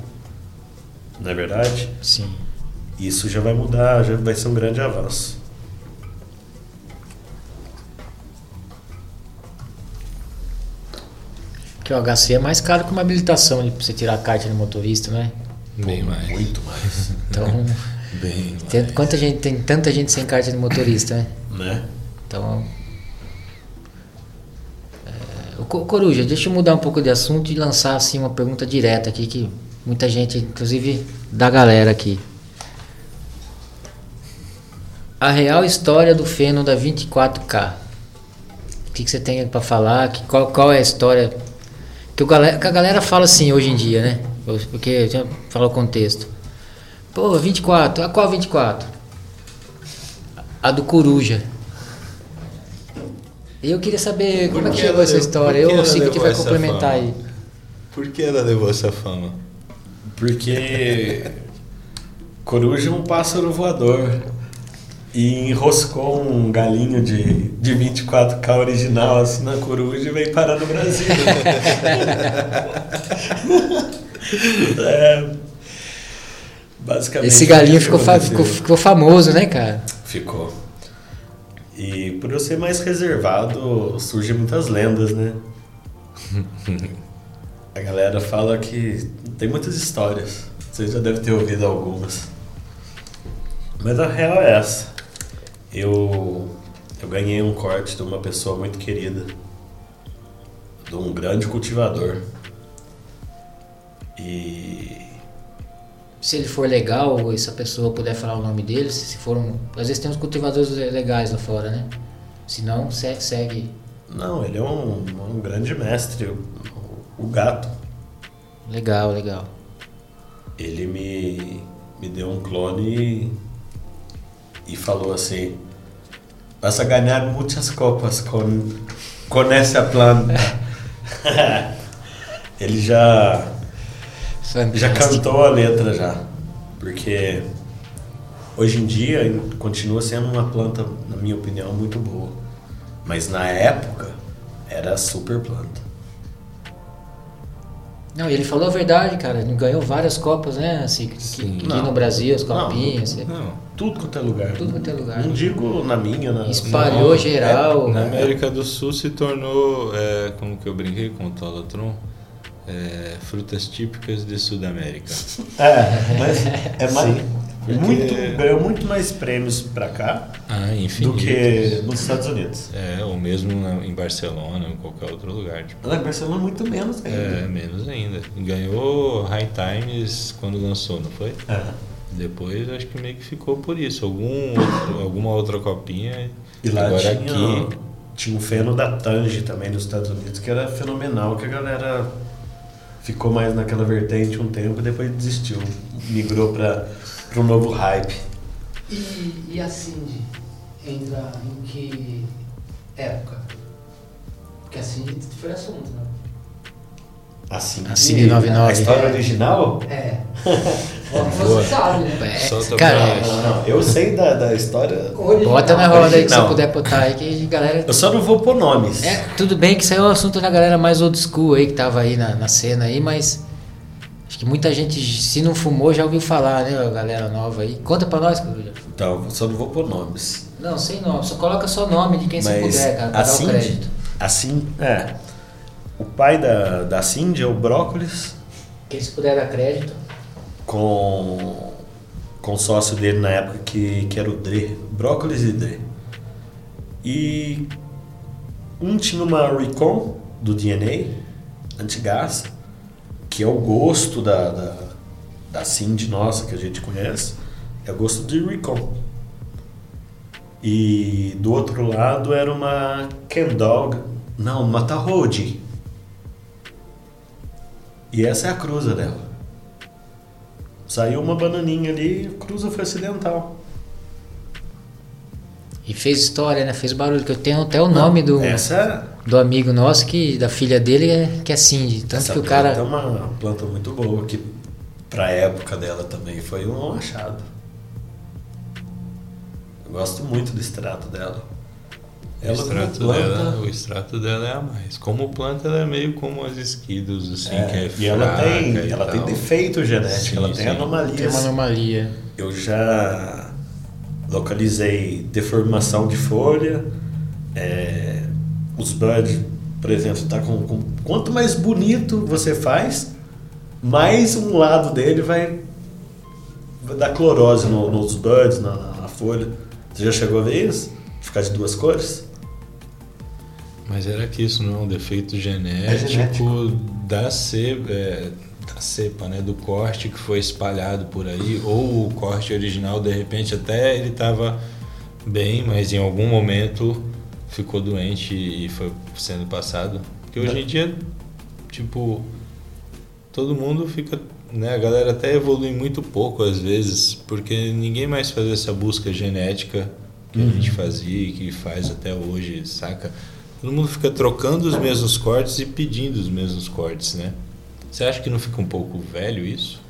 não é verdade? Sim. Isso já vai mudar, já vai ser um grande avanço. Que o HC é mais caro que uma habilitação pra você tirar a carta de motorista, né? Bem mais. Muito mais, Então, Bem mais. tem, quanta gente, tem tanta gente sem carta de motorista, né? né? Então. é, Coruja, deixa eu mudar um pouco de assunto e lançar assim uma pergunta direta aqui que muita gente, inclusive da galera aqui. A real história do feno da 24K. O que, que você tem para falar? Que, qual, qual é a história? Que, o galera, que a galera fala assim hoje em dia, né? Porque já falou o contexto. Pô, 24. A qual 24? A do Coruja. E eu queria saber como é que que chegou essa levou- história. por que Eu, Sig, levou vai complementar fama? aí. Por que ela levou essa fama? Porque coruja é um pássaro voador. E enroscou um galinho de, de 24K original assim na coruja e veio parar no Brasil. é, basicamente. Esse galinho ficou, fa- ficou, ficou famoso, né, cara? Ficou. E por eu ser mais reservado, surgem muitas lendas, né? A galera fala que tem muitas histórias. Você já deve ter ouvido algumas. Mas a real é essa. Eu, eu ganhei um corte de uma pessoa muito querida. De um grande cultivador. E Se ele for legal, ou se a pessoa puder falar o nome dele, se for um. Às vezes tem uns cultivadores legais lá fora, né? Se não, se- segue. Não, ele é um, um grande mestre, o, o gato. Legal, legal. Ele me, me deu um clone e, e falou assim: Vas a ganhar muitas copas com, com essa planta. ele já, já Fantástico. cantou a letra já. Porque hoje em dia continua sendo uma planta, na minha opinião, muito boa. Mas na época era super planta. Não, ele falou a verdade, cara. Ele ganhou várias copas, né? Assim, aqui, Sim. aqui Não. no Brasil, as Não, copinhas. assim. Não. Tudo quanto é lugar. Tudo quanto é lugar. Não digo na minha, na. Espalhou Não, geral. Na América do Sul se tornou, é, como que eu brinquei com o Tolatron, é, frutas típicas de Sudamérica. É, mas é mais. Muito, ganhou muito mais prêmios pra cá Ah, do que nos Estados Unidos. É, ou mesmo em Barcelona, em qualquer outro lugar. Tipo, Na Barcelona muito menos ainda. é, menos ainda. Ganhou High Times quando lançou, não foi? É. Depois acho que meio que ficou por isso. Algum outro- alguma outra copinha. E lá Agora tinha, aqui. tinha um feno da Tange também nos Estados Unidos, que era fenomenal, que a galera ficou mais naquela vertente um tempo e depois desistiu. Migrou para um novo hype. E, e a Cindy entra em que época? Porque a Cindy foi assunto, né? Assim, A Cindy 99. A história original? É. Você sabe, né? Solta cara, pra. Não, não, eu sei da, da história. bota na roda aí que você Original. puder botar aí, que a galera. Eu só não vou pôr nomes. É, tudo bem que isso aí é um assunto da galera mais old school aí, que tava aí na, na cena aí, mas. Acho que muita gente, se não fumou, já ouviu falar, né, galera nova aí. Conta pra nós, Coruja. Então, eu só não vou pôr nomes. Não, sem nome, só coloca só nome de quem você Mas puder, cara, pra a dar o crédito. a Cindy, é. O pai da, da Cindy é o Brócolis, Quem se puder dar crédito. com, com o sócio dele na época que, que era o Dre. Brócolis e Dre. E um tinha uma Recon do DNA, antigaça, que é o gosto da, da, da Cindy nossa que a gente conhece, é o gosto de Recon. E do outro lado era uma Kendog, não, uma Tarrode. E essa é a cruza dela. Saiu uma bananinha ali a cruza foi acidental. E fez história, né? Fez barulho, que eu tenho até o nome do, Essa, do amigo nosso, que da filha dele, é, que é Cindy. Tanto essa que o cara. é uma planta muito boa, que pra época dela também foi um achado. Eu gosto muito do extrato dela. O Ela como extrato, planta- dela, o extrato dela é a mais. Como planta, ela é meio como as esquidos, assim, É, que é e ela fraca tem, e ela tem tal. defeito genético, Sim, ela tem sim. anomalias. Tem uma anomalia. Eu já localizei deformação de folha. é, os buds, por exemplo, tá com, com- quanto mais bonito você faz, mais um lado dele vai, vai dar clorose no- nos buds, na, na folha. Você já chegou a ver isso? Ficar de duas cores? Mas era que isso não é um defeito genético, genético. Da, cepa, é, da cepa, né? Do corte que foi espalhado por aí, ou o corte original, de repente até ele estava bem, mas em algum momento ficou doente e foi sendo passado. Porque hoje em dia, tipo, todo mundo fica, né, a galera até evolui muito pouco às vezes, porque ninguém mais faz essa busca genética que a gente fazia e que faz até hoje, saca? Todo mundo fica trocando os mesmos cortes e pedindo os mesmos cortes, né? Você acha que não fica um pouco velho isso?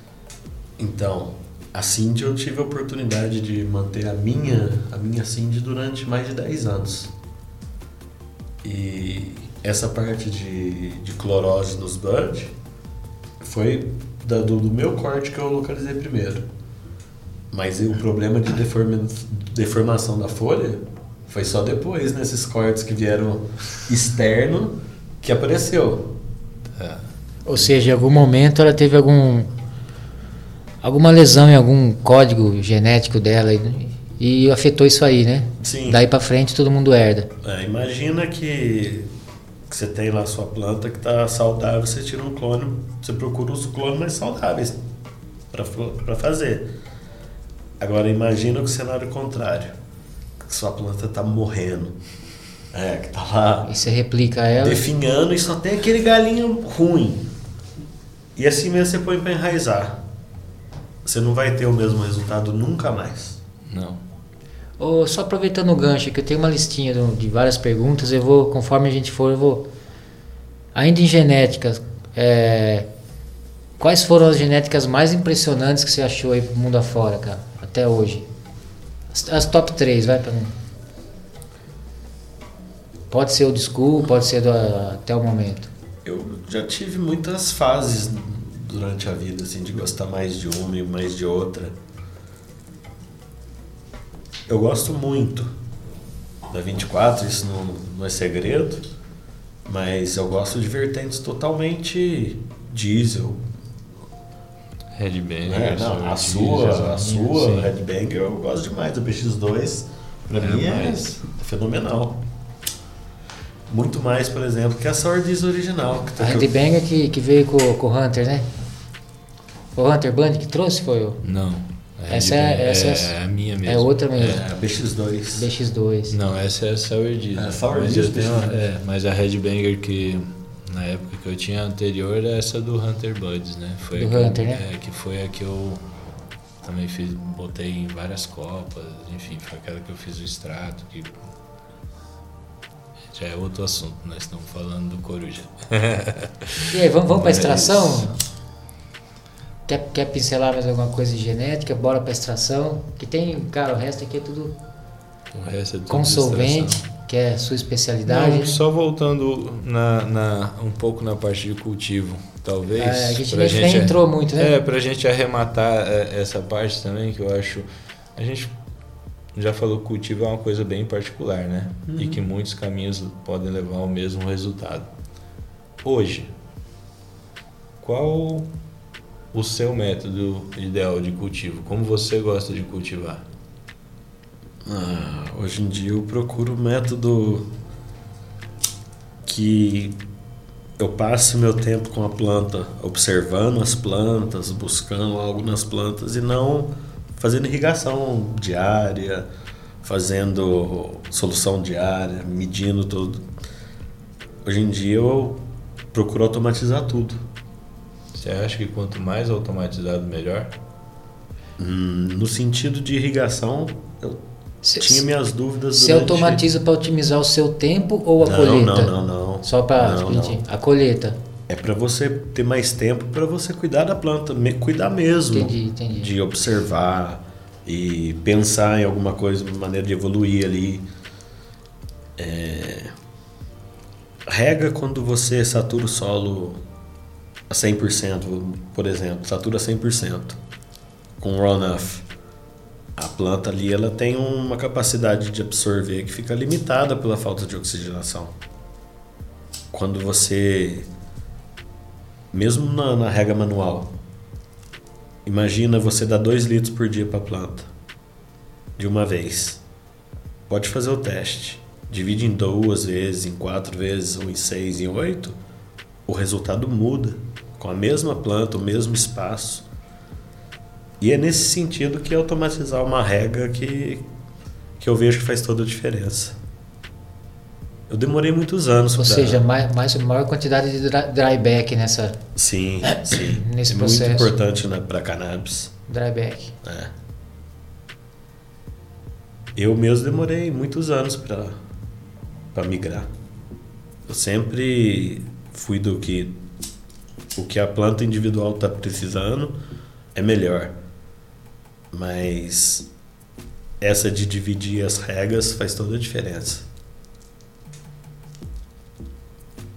Então, a Cindy eu tive a oportunidade de manter a minha, a minha Cindy durante mais de 10 anos. E essa parte de, de clorose nos bud foi da- do, do meu corte que eu localizei primeiro. Mas o problema de deforma- deformação da folha foi só depois, nesses cortes que vieram externo, que apareceu. Ou seja, em algum momento ela teve algum alguma lesão em algum código genético dela e, e afetou isso aí, né? Sim. Daí pra frente todo mundo herda. É, imagina que, que você tem lá a sua planta que está saudável, você tira um clone, você procura os clones mais saudáveis para fazer. Agora imagina o cenário contrário, que sua planta está morrendo, é, que está lá E você replica ela. definhando e só tem aquele galinho ruim. E assim mesmo você põe para enraizar. Você não vai ter o mesmo resultado nunca mais. Não. Ô, só aproveitando o gancho, que eu tenho uma listinha de várias perguntas, eu vou, conforme a gente for, eu vou. Ainda em genética, é, quais foram as genéticas mais impressionantes que você achou aí pro mundo afora, cara, até hoje? As, as top 3, vai pra mim. Pode ser o school, pode ser do, até o momento. Eu já tive muitas fases durante a vida, assim, de gostar mais de uma e mais de outra. Eu gosto muito da 24, isso não, não é segredo, mas eu gosto de vertentes totalmente diesel. Headbanger. É, não, a sua, a sua Headbanger eu gosto demais. A BX2 pra É mim é mais. fenomenal. Muito mais, por exemplo, que a Diesel original. Que tá A Headbanger que, que veio com, com o Hunter, né? O Hunter Band que trouxe foi o Não. Essa é- Headbanger essa é, a minha mesmo. é outra mesmo. É, a BX2. BX2. Não, essa é a Sour. É, Sour mas tenho, é, mas a Headbanger que na época que eu tinha anterior era essa do Hunter Buds, né? Foi Do que Hunter, né? É, que foi a que eu também fiz, botei em várias copas, enfim, foi aquela que eu fiz o extrato, que já é outro assunto, nós estamos falando do Coruja. E aí, vamos, vamos para Mas- extração? Quer, quer pincelar mais alguma coisa de genética? Bora para extração. Que tem, cara, o resto aqui é tudo O resto é tudo com solvente, que é a sua especialidade. Não, só voltando na, na- um pouco na parte de cultivo, talvez. É, a gente nem- nem entrou muito, né? É, pra gente arrematar é, essa parte também, que eu acho. A gente já falou que cultivo é uma coisa bem particular, né? Uhum. E que muitos caminhos podem levar ao mesmo resultado. Hoje, qual o seu método ideal de cultivo? Como você gosta de cultivar? Ah, hoje em dia eu procuro um método que eu passe meu tempo com a planta, observando as plantas, buscando algo nas plantas e não fazendo irrigação diária, fazendo solução diária, medindo tudo. Hoje em dia eu procuro automatizar tudo. Você acha que quanto mais automatizado, melhor? Hum, No sentido de irrigação, eu Cê- tinha minhas dúvidas Você durante- automatiza para otimizar o seu tempo ou a Não, colheita? não, não, não. Só para a colheita. É para você ter mais tempo para você cuidar da planta, me- cuidar mesmo. Entendi, entendi. De observar e pensar em alguma coisa, uma maneira de evoluir ali. É, Rega quando você satura o solo a 100%, por exemplo, satura 100% com runoff. A planta ali ela tem uma capacidade de absorver que fica limitada pela falta de oxigenação. Quando você mesmo na, na rega manual, imagina você dar 2 litros por dia para a planta, de uma vez. Pode fazer o teste. Divide em duas vezes, em quatro vezes, ou em seis, em oito. O resultado muda. Com a mesma planta, o mesmo espaço. E é nesse sentido que automatizar uma rega que, que eu vejo que faz toda a diferença. Eu demorei muitos anos Ou pra- seja, mais, mais, maior quantidade de dry- dryback nessa Sim, sim. Nesse é processo. muito importante né, para cannabis. dryback. É. Eu mesmo demorei muitos anos para para migrar. Eu sempre fui do que o que a planta individual está precisando é melhor. Mas essa de dividir as regras faz toda a diferença.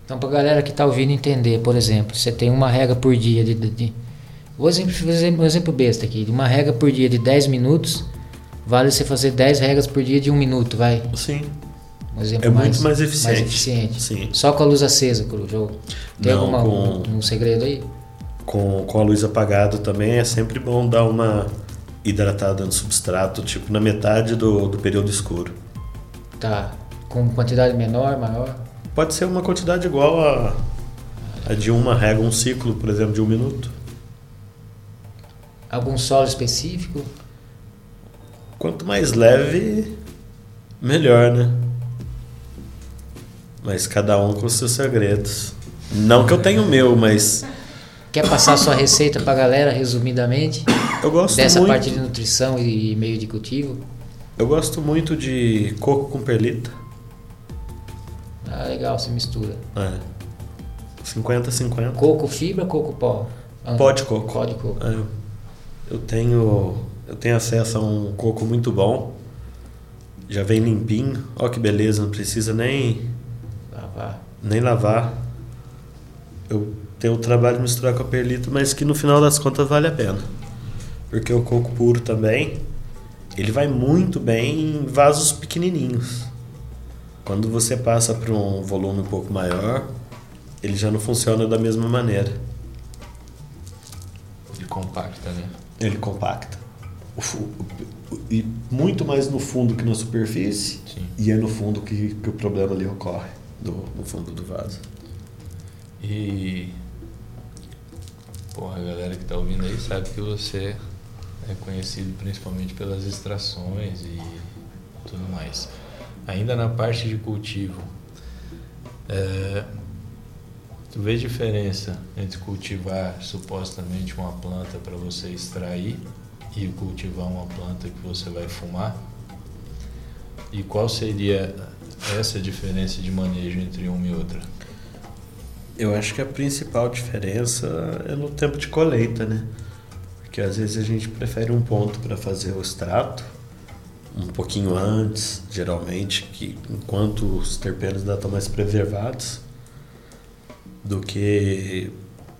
Então, pra galera que tá ouvindo entender, por exemplo, você tem uma regra por dia de. de, de vou fazer um exemplo besta aqui. de Uma regra por dia de 10 minutos, vale você fazer 10 regras por dia de 1 minuto, vai. Sim. Um exemplo É muito mais eficiente. eficiente. Sim. Só com a luz acesa, Cruz. ou Tem Não, alguma, com- um, um segredo aí? Com, com a luz apagada também é sempre bom dar uma hidratada no substrato, tipo na metade do, do período escuro. Tá. Com quantidade menor, maior? Pode ser uma quantidade igual a, a de uma régua, um ciclo, por exemplo, de um minuto. Algum solo específico? Quanto mais leve, melhor, né? Mas cada um com seus segredos. Não que eu tenha o meu, mas Quer passar sua receita pra galera, resumidamente? eu gosto Dessa muito. parte de nutrição e meio de cultivo? Eu gosto muito de coco com perlita. Ah, legal, você mistura. É. 50-50. Coco fibra, coco pó? Ah, Pó de coco. Pó de coco. É, eu tenho eu tenho acesso a um coco muito bom. Já vem limpinho. Ó que beleza, não precisa nem Lavar. nem lavar. Eu tenho o trabalho de misturar com a perlita, mas que no final das contas vale a pena. Porque o coco puro também, ele vai muito bem em vasos pequenininhos. Quando você passa para um volume um pouco maior, ele já não funciona da mesma maneira. Ele compacta, né? Ele compacta. E muito mais no fundo que na superfície. Sim. E é no fundo que, que o problema ali ocorre, do, no fundo do vaso. E. Porra, a galera que tá ouvindo aí sabe que você é conhecido principalmente pelas extrações e tudo mais. Ainda na parte de cultivo, é, tu vê diferença entre cultivar supostamente uma planta para você extrair e cultivar uma planta que você vai fumar? E qual seria essa diferença de manejo entre uma e outra? Eu acho que a principal diferença é no tempo de colheita, né? Porque às vezes a gente prefere um ponto para fazer o extrato, um pouquinho antes, geralmente, que enquanto os terpenos ainda estão mais preservados, do que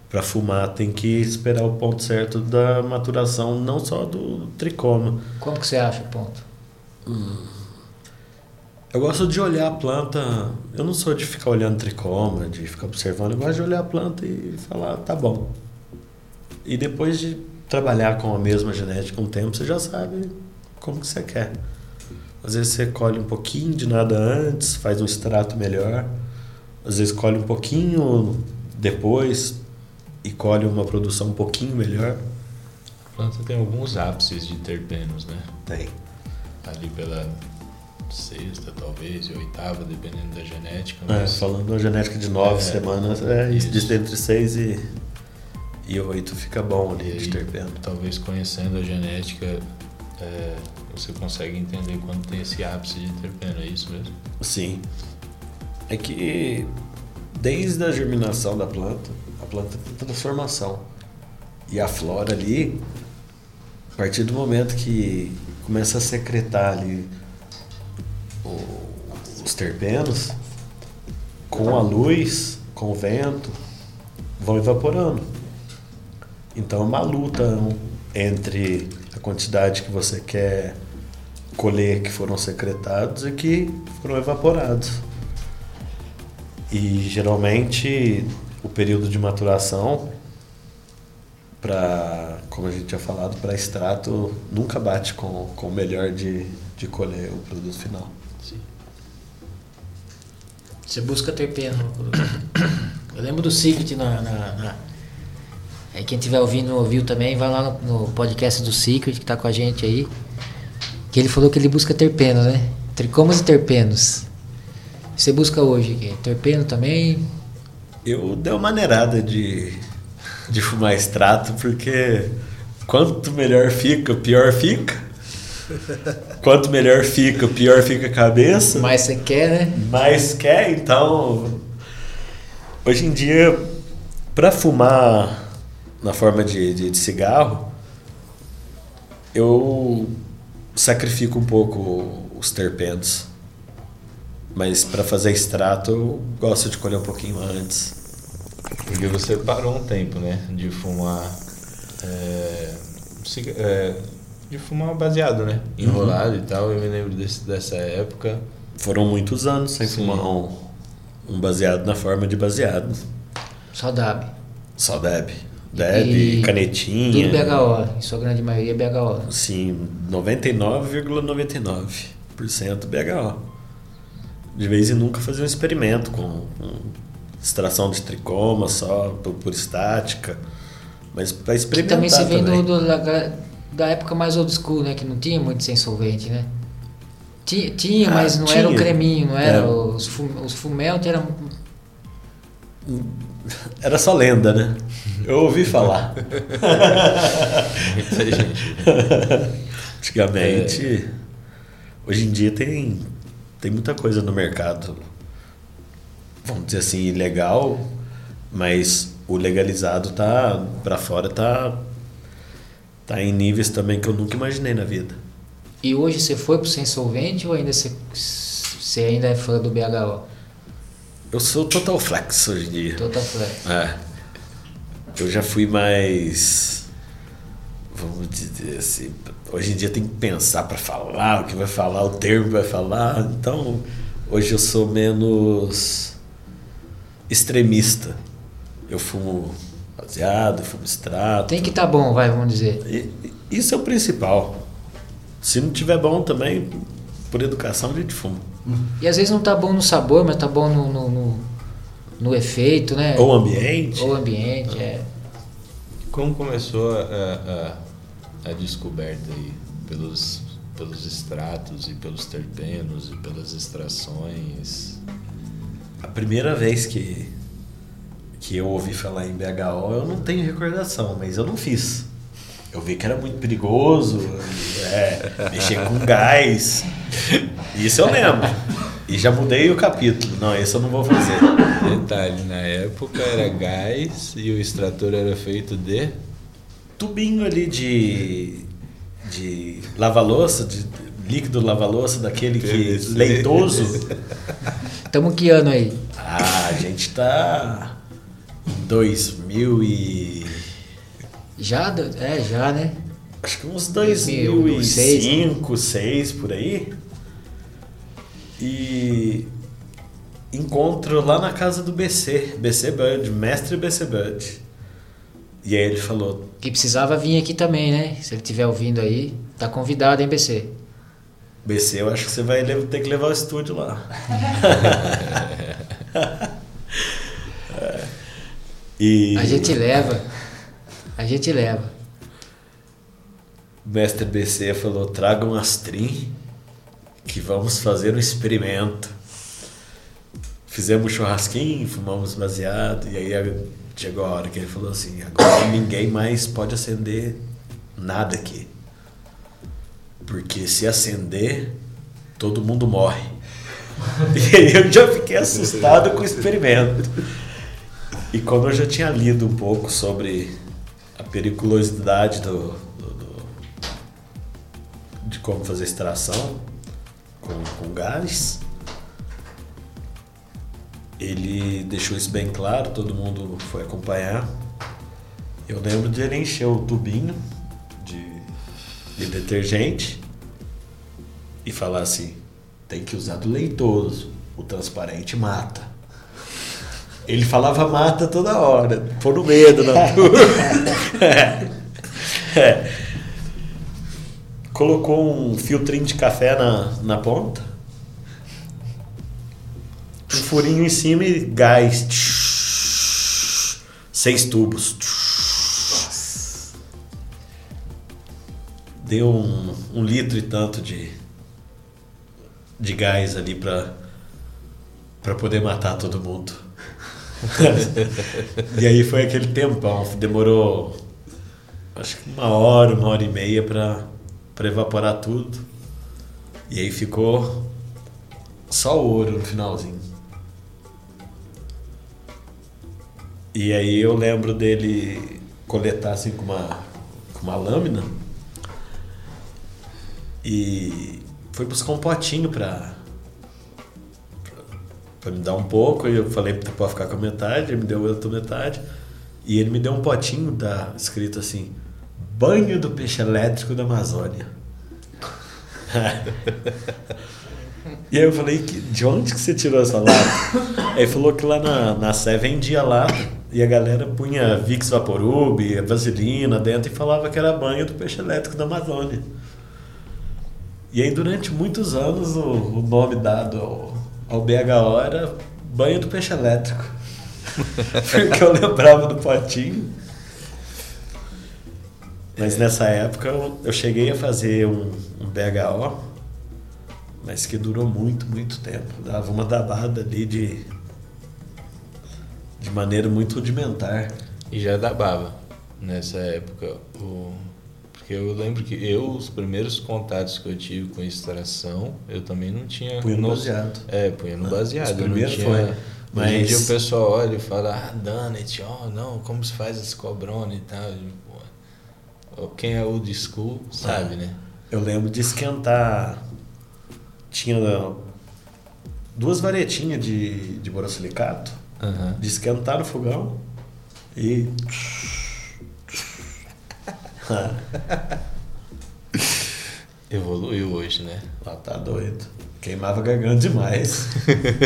para fumar tem que esperar o ponto certo da maturação, não só do tricoma. Como que você acha o ponto? Eu gosto de olhar a planta. Eu não sou de ficar olhando tricoma, de ficar observando. Eu gosto de olhar a planta e falar, tá bom. E depois de trabalhar com a mesma genética um tempo, você já sabe como que você quer. Às vezes você colhe um pouquinho de nada antes, faz um extrato melhor. Às vezes colhe um pouquinho depois e colhe uma produção um pouquinho melhor. A planta tem alguns ápices de terpenos, né? Tem. Ali pela sexta, talvez, e oitava, dependendo da genética. É, Mas falando de uma genética de nove É, semanas, é isso. isso. de entre seis e, e oito fica bom ali E de terpeno. talvez conhecendo a genética, é, você consegue entender quando tem esse ápice de terpeno, é isso mesmo? Sim. É que desde a germinação da planta, a planta tem transformação. E a flora ali, a partir do momento que começa a secretar ali os terpenos, com a luz, com o vento, vão evaporando. Então é uma luta entre quantidade que você quer colher que foram secretados e que foram evaporados. E geralmente o período de maturação para, como a gente tinha falado, para extrato nunca bate com, com o melhor de, de colher o produto final. Você busca terpeno. Eu lembro do Secret na. na, na- Aí quem estiver ouvindo, ouviu também, vai lá no, no podcast do Secret, que tá com a gente aí. Que ele falou que ele busca terpeno, né? Tricomas e terpenos. Você busca hoje o quê? Terpeno também? Eu dei uma maneirada de, de fumar extrato, porque quanto melhor fica, pior fica. Quanto melhor fica, pior fica a cabeça. Mas você quer, né? mais quer, então. Hoje em dia, para fumar na forma de, de, de cigarro, eu sacrifico um pouco os terpenos. Mas para fazer extrato, eu gosto de colher um pouquinho antes. Porque você parou um tempo, né? De fumar. é, é, de fumar baseado, né? Enrolado e tal. Eu me lembro desse, dessa época. Foram muitos anos sem Sim. fumar um, um baseado na forma de baseado. Só DAB. Só Deb. Deb, E canetinha. Tudo BHO, em sua grande maioria BHO. Sim, 99,99% BHO. De vez em nunca fazer um experimento com, com extração de tricoma só por, por estática. Mas para Que experimentar também você vem também. do, do- da, da época mais old school, né? Que não tinha muito sem solvente, né? Tinha, tinha Ah, mas não era um tinha. creminho, não era. É. Os, fum, os eram. Era só lenda, né? Eu ouvi falar. Muita gente. Antigamente. Hoje em dia tem, tem muita coisa no mercado. Vamos dizer assim, ilegal, mas o legalizado tá para fora tá tá em níveis também que eu nunca imaginei na vida. E hoje você foi pro sem solvente ou ainda você, você ainda é fã do BHO? Eu sou total flex hoje em dia. Total Flex. É. Eu já fui mais. Vamos dizer assim. Hoje em dia tem que pensar para falar o que vai falar, o termo que vai falar. Então, hoje eu sou menos extremista. Eu fumo baseado, fumo extrato. Tem que tá bom, vai, vamos dizer. E- Isso é o principal. Se não tiver bom também, por educação a gente fuma. E às vezes não tá bom no sabor, mas tá bom no, no, no, no efeito, né? Ou ambiente. Ou ambiente, é. Como começou a, a, a descoberta aí pelos, pelos extratos e pelos terpenos e pelas extrações? A primeira vez que, que eu ouvi falar em BHO, eu não tenho recordação, mas eu não fiz. Eu vi que era muito perigoso, é, mexer com gás. Isso eu lembro. E já mudei o capítulo. Não, isso eu não vou fazer. Detalhe, na época era gás e o extrator era feito de Tubinho ali de, de lava-louça, de líquido lava-louça, daquele que leitoso. Tamo que ano aí? Ah, a gente tá em 2000 e... Já? É, já, né? Acho que uns 2006, 2005, 2006, por aí. E encontro lá na casa do BC, BC Bud, mestre BC Bud. E aí ele falou: Que precisava vir aqui também, né? Se ele estiver ouvindo aí, tá convidado, hein, BC? BC, eu acho que você vai ter que levar o estúdio lá. E A gente leva. A gente leva. o mestre BC falou: tragam as trim que vamos fazer um experimento. Fizemos churrasquinho, fumamos baseado, e aí chegou a hora que ele falou assim: agora ninguém mais pode acender nada aqui. Porque se acender, todo mundo morre. E aí eu já fiquei assustado com o experimento. E como eu já tinha lido um pouco sobre a periculosidade do, do- do- de como fazer extração com, com gás, ele deixou isso bem claro, todo mundo foi acompanhar. Eu lembro de ele encher o tubinho de, de detergente e falar assim: tem que usar do leitoso, o transparente mata. Ele falava mata toda hora, por no medo na. É. É. Colocou um filtrinho de café na, na ponta. Furinho em cima e gás. Seis tubos. Deu um, um litro e tanto de, de gás ali para Pra poder matar todo mundo. e aí foi aquele tempão. Demorou acho que uma hora, uma hora e meia pra, pra evaporar tudo. E aí ficou só o ouro no finalzinho. E aí eu lembro dele coletar assim com uma, com uma lâmina e foi buscar um potinho pra, pra, me dar um pouco. E eu falei pra ficar com a metade, ele me deu outra metade. E ele me deu um potinho da, escrito assim: Banho do peixe elétrico da Amazônia. E aí eu falei, de onde que você tirou essa lata? Aí falou que lá na, na Sé vendia lata e a galera punha Vicks Vaporub, vaselina dentro e falava que era banho do peixe elétrico da Amazônia. E aí durante muitos anos o, o nome dado ao, ao BHO era banho do peixe elétrico. Porque eu lembrava do potinho. Mas nessa época eu, eu cheguei a fazer um, um BHO mas que durou muito, muito tempo. Dava uma dabada ali de, de maneira muito rudimentar. E já dabava nessa época. O, porque eu lembro que eu, os primeiros contatos que eu tive com extração, eu também não tinha. Punha no baseado. É, punha no Ah, baseado. primeiros tinha, foi. Hoje em Mas- dia o pessoal olha e fala, ah, Danet, ó, não, como se faz esse cobrone e tal. Pô, Quem é old school sabe, Ah. né? Eu lembro de esquentar. Tinha duas varetinhas de, de borosilicato, Aham. de esquentar no fogão e. Evoluiu hoje, né? Lá tá doido. Queimava garganta demais.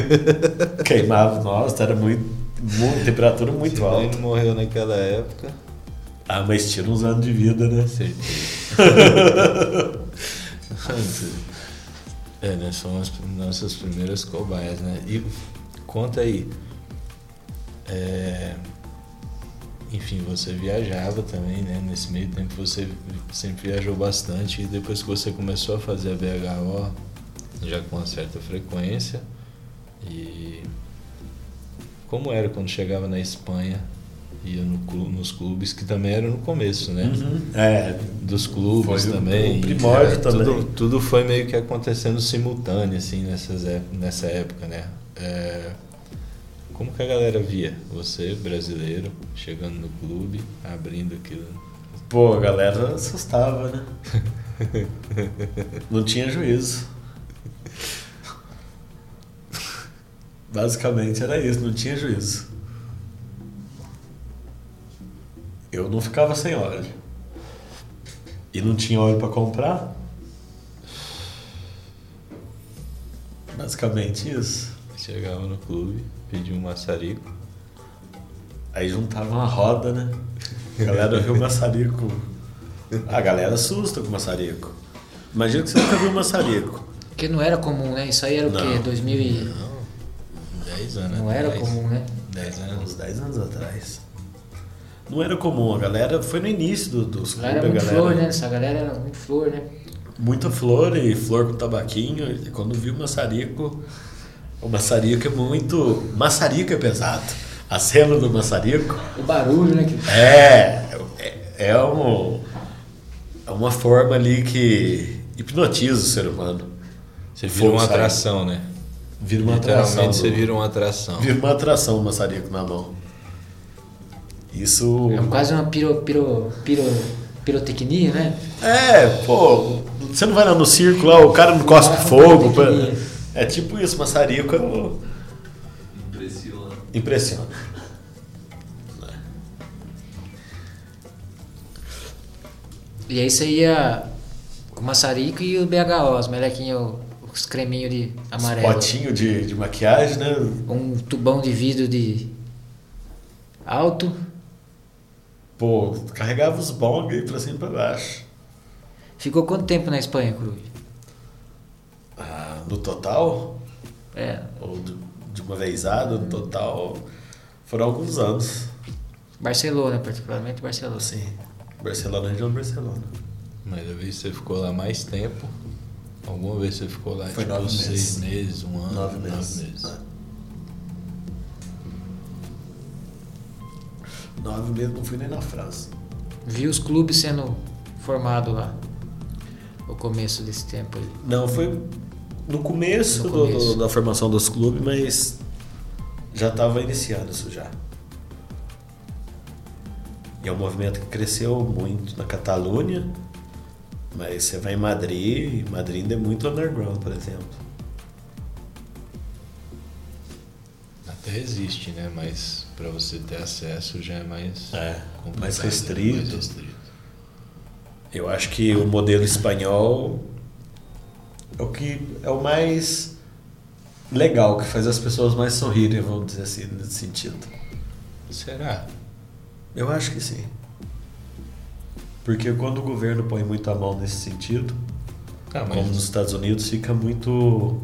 Queimava, nossa, era muito, muito temperatura muito Se alta. morreu naquela época, Ah, mas tira uns anos de vida, né? certeza. é, né? São as nossas primeiras cobaias, né? E conta aí. É, enfim, você viajava também, né? Nesse meio tempo você sempre viajou bastante e depois que você começou a fazer a BHO, já com uma certa frequência, e como era quando chegava na Espanha, ia no nos clubes, que também era no começo, né? É, dos clubes também. o primórdio É, também. Tudo, tudo foi meio que acontecendo simultâneo, assim, nessas, nessa época, né? É, como que a galera via? Você, brasileiro, chegando no clube, abrindo aquilo. Pô, a galera assustava, né? Não tinha juízo. Basicamente era isso, não tinha juízo. Eu não ficava sem óleo. E não tinha óleo pra comprar. Basicamente isso. Chegava no clube, pedia um maçarico. Aí juntava uma roda, né? A galera viu o maçarico. A galera assusta com o maçarico. Imagina que você nunca viu um maçarico. Porque não era comum, né? Isso aí era o quê? Não. 2000 e... Não, 10 anos Não era comum, né? 10 Uns anos. 10 anos atrás. Não era comum, a galera foi no início do, dos galera era clubes, muito a galera. flor, né? Essa galera era muito flor, né? Muita flor e flor com tabaquinho. E quando viu o maçarico, o maçarico é muito. Maçarico é pesado. A cena do maçarico O barulho, né? Que... é. É, é, um, é uma forma ali que hipnotiza o ser humano. Você vira fogo uma atração, né? Vira uma atração. Literalmente você do- vira uma atração. Vira uma atração o maçarico na mão. Isso. É quase uma piro, piro, piro, pirotecnia, né? É, pô, você não vai lá no circo lá, o cara não cospe fogo. pô. É tipo isso, maçarico é o- Impressiona. impressiona. E aí você ia com o maçarico e o BHO, os melequinhos, os creminhos de amarelo. Potinho de, de maquiagem, né? Um tubão de vidro de alto. Pô, carregava os bong aí pra cima e pra baixo. Ficou quanto tempo na Espanha, Cruz? do total? É. Ou do, de uma vezada no total? Foram alguns anos. Barcelona, particularmente Barcelona. Sim. Barcelona, região de Barcelona. Mas eu vi que você ficou lá mais tempo. Alguma vez você ficou lá Foi tipo, nove seis meses. meses. um ano? Nove meses. Nove meses. Ah. Nove meses não fui nem na França. Vi os clubes sendo formados lá. O começo desse tempo aí. Não, foi no começo, No do- começo. do- da formação dos clubes, mas já estava iniciando isso já. E é um movimento que cresceu muito na Catalunha, mas você vai em Madrid, e Madrid ainda é muito underground, por exemplo. Até existe, né? Mas para você ter acesso já é mais É, mais né? restrito. Mais restrito. Eu acho que o modelo espanhol é o que é o mais legal, que faz as pessoas mais sorrirem, vamos dizer assim, nesse sentido. Será? Eu acho que sim. Porque quando o governo põe muito a mão nesse sentido, Ah, como nos Estados Unidos, fica muito.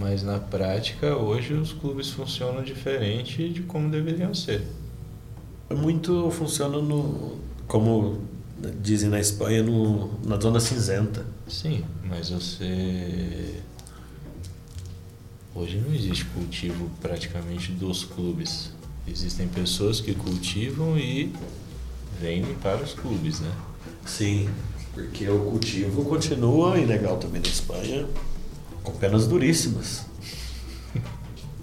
mas na prática, hoje os clubes funcionam diferente de como deveriam ser. Muito funciona no. Como dizem na Espanha, no, na zona cinzenta. Sim, mas você. Hoje não existe cultivo praticamente dos clubes. Existem pessoas que cultivam e vendem para os clubes, né? Sim, porque o cultivo continua ilegal também na Espanha, com penas duríssimas.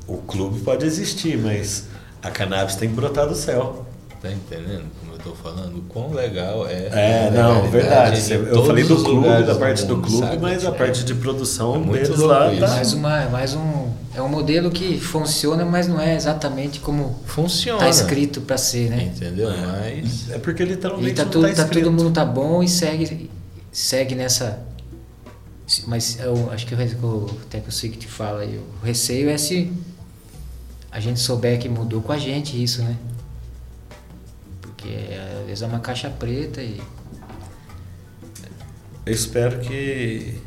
O clube pode existir, mas a cannabis tem que brotar do céu. Tá entendendo eu tô falando? O quão legal é. É, não, verdade. Eu falei do clube, da parte do mundo, clube, sabe? mas a É. parte de produção É muito lá tá. Mais, uma, mais um. É um modelo que funciona, mas não é exatamente como Funciona. tá escrito para ser, né? Entendeu? Mas. É porque literalmente E tá, não tudo, tá tá todo mundo tá bom e segue, segue nessa. Mas eu acho que o até que eu sei que te fala aí, o receio é se a gente souber que mudou com a gente isso, né? Porque às vezes é uma caixa preta e. Eu espero que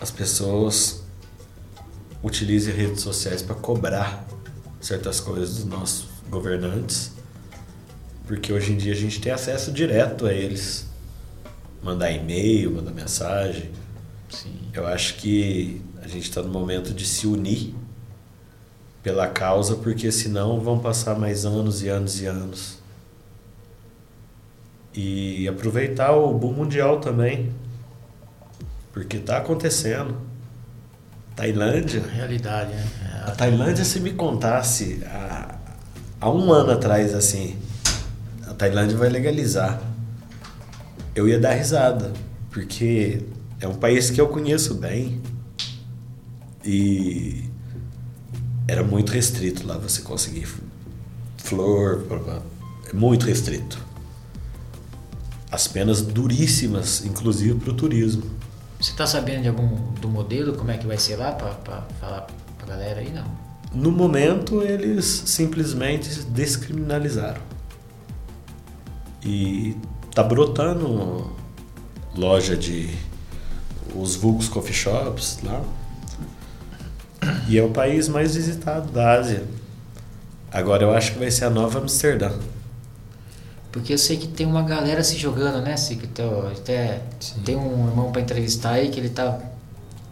as pessoas utilizem redes sociais para cobrar certas coisas dos nossos governantes, porque hoje em dia a gente tem acesso direto a eles. Mandar e-mail, mandar mensagem. Sim. Eu acho que a gente está no momento de se unir pela causa, porque senão vão passar mais anos e anos e anos. E aproveitar o boom mundial também, porque está acontecendo. Tailândia. Realidade, né? A Tailândia, se me contasse há, há um ano atrás, assim, a Tailândia vai legalizar, eu ia dar risada, porque é um país que eu conheço bem e era muito restrito lá você conseguir flor, é muito restrito. As penas duríssimas, inclusive para o turismo. Você tá sabendo de algum do modelo, como é que vai ser lá pra falar pra galera aí, não? No momento, eles simplesmente descriminalizaram. E tá brotando loja de os vulgos coffee shops lá. E é o país mais visitado da Ásia. Agora eu acho que vai ser a nova Amsterdã. Porque eu sei que tem uma galera se jogando, né? Tem, até tem um irmão pra entrevistar aí que ele tá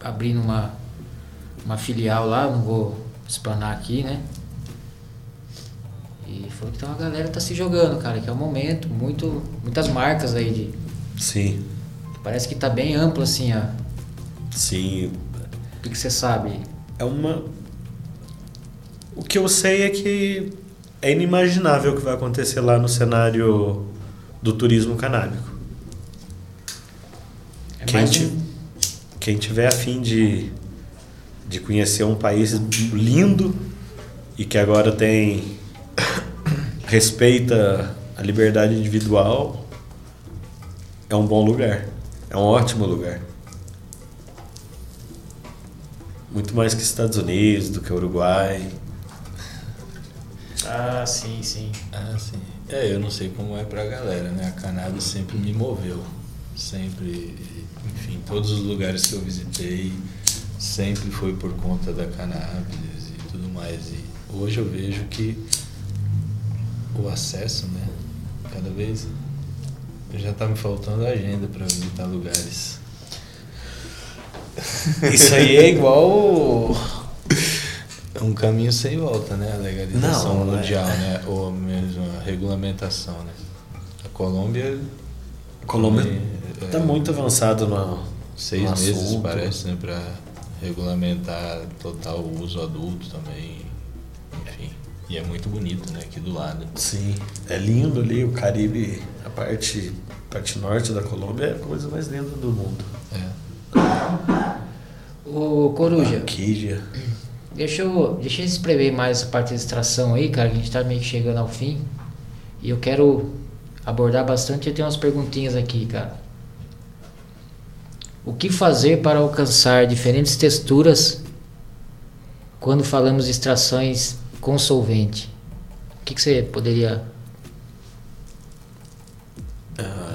abrindo uma, uma filial lá, não vou explanar aqui, né? E falou que tem uma galera que tá se jogando, cara, que é o momento, muito, muitas marcas aí de. Sim, Parece que tá bem amplo assim, ó. sim. O que que você sabe? É uma. O que eu sei é que é inimaginável o que vai acontecer lá no cenário do turismo canábico. É quem, um- quem tiver afim de, de conhecer um país lindo e que agora tem respeita a liberdade individual, é um bom lugar. É um ótimo lugar. Muito mais que Estados Unidos, do que Uruguai. Ah, sim, sim. Ah, sim. É, eu não sei como é pra galera, né? A cannabis sempre me moveu. Sempre, enfim, todos os lugares que eu visitei, sempre foi por conta da cannabis e tudo mais. E hoje eu vejo que o acesso, né? Cada vez já tá me faltando agenda para visitar lugares. Isso aí é igual um caminho sem volta, né? A legalização Não, mundial, é. né? Ou mesmo a regulamentação, né? A Colômbia. A Colômbia é, está muito avançado no, seis no meses, assunto. parece, né? Pra regulamentar total o uso adulto também. Enfim. E é muito bonito, né? Aqui do lado. Sim, é lindo ali, o Caribe, a parte, parte norte da Colômbia é a coisa mais linda do mundo. É. Ô, Coruja, Orquídea. deixa eu, deixa eu escrever mais essa parte de extração aí, cara, que a gente tá meio que chegando ao fim. E eu quero abordar bastante, eu tenho umas perguntinhas aqui, cara. O que fazer para alcançar diferentes texturas quando falamos de extrações com solvente? O que, que você poderia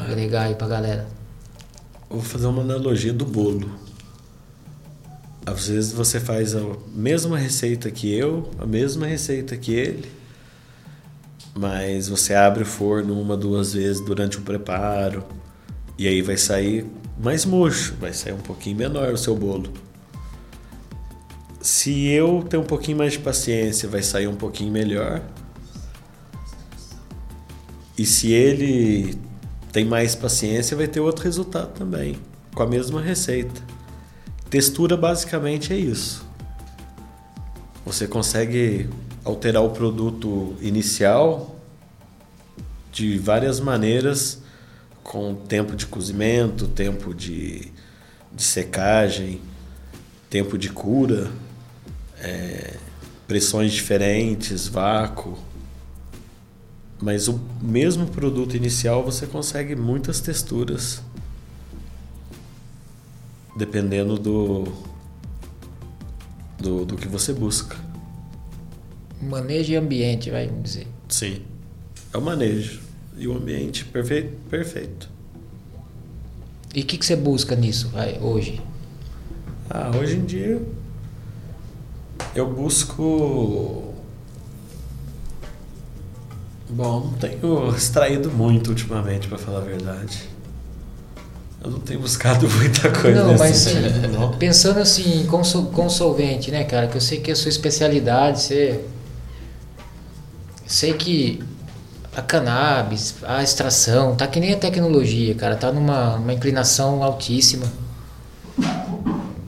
agregar aí pra galera? Vou fazer uma analogia do bolo. Às vezes você faz a mesma receita que eu, a mesma receita que ele, mas você abre o forno uma, duas vezes durante o preparo, e aí vai sair mais murcho, vai sair um pouquinho menor o seu bolo. Se eu ter um pouquinho mais de paciência, vai sair um pouquinho melhor. E se ele tem mais paciência, vai ter outro resultado também, com a mesma receita. Textura basicamente é isso. Você consegue alterar o produto inicial de várias maneiras, com tempo de cozimento, tempo de, de secagem, tempo de cura, é, pressões diferentes, vácuo. Mas o mesmo produto inicial você consegue muitas texturas dependendo do, do, do que você busca. Manejo e ambiente, vai dizer. Sim. É o manejo. E o ambiente perfeito. perfeito. E o que, que você busca nisso, vai, hoje? Ah, hoje em dia eu busco. Bom, não tenho extraído muito ultimamente, para falar a verdade. Eu não tenho buscado muita coisa não, mas sentido, não. pensando assim, com, sol- com solvente, né, cara? Que eu sei que é a sua especialidade, você. Sei que a cannabis, a extração, tá que nem a tecnologia, cara, tá numa, numa inclinação altíssima.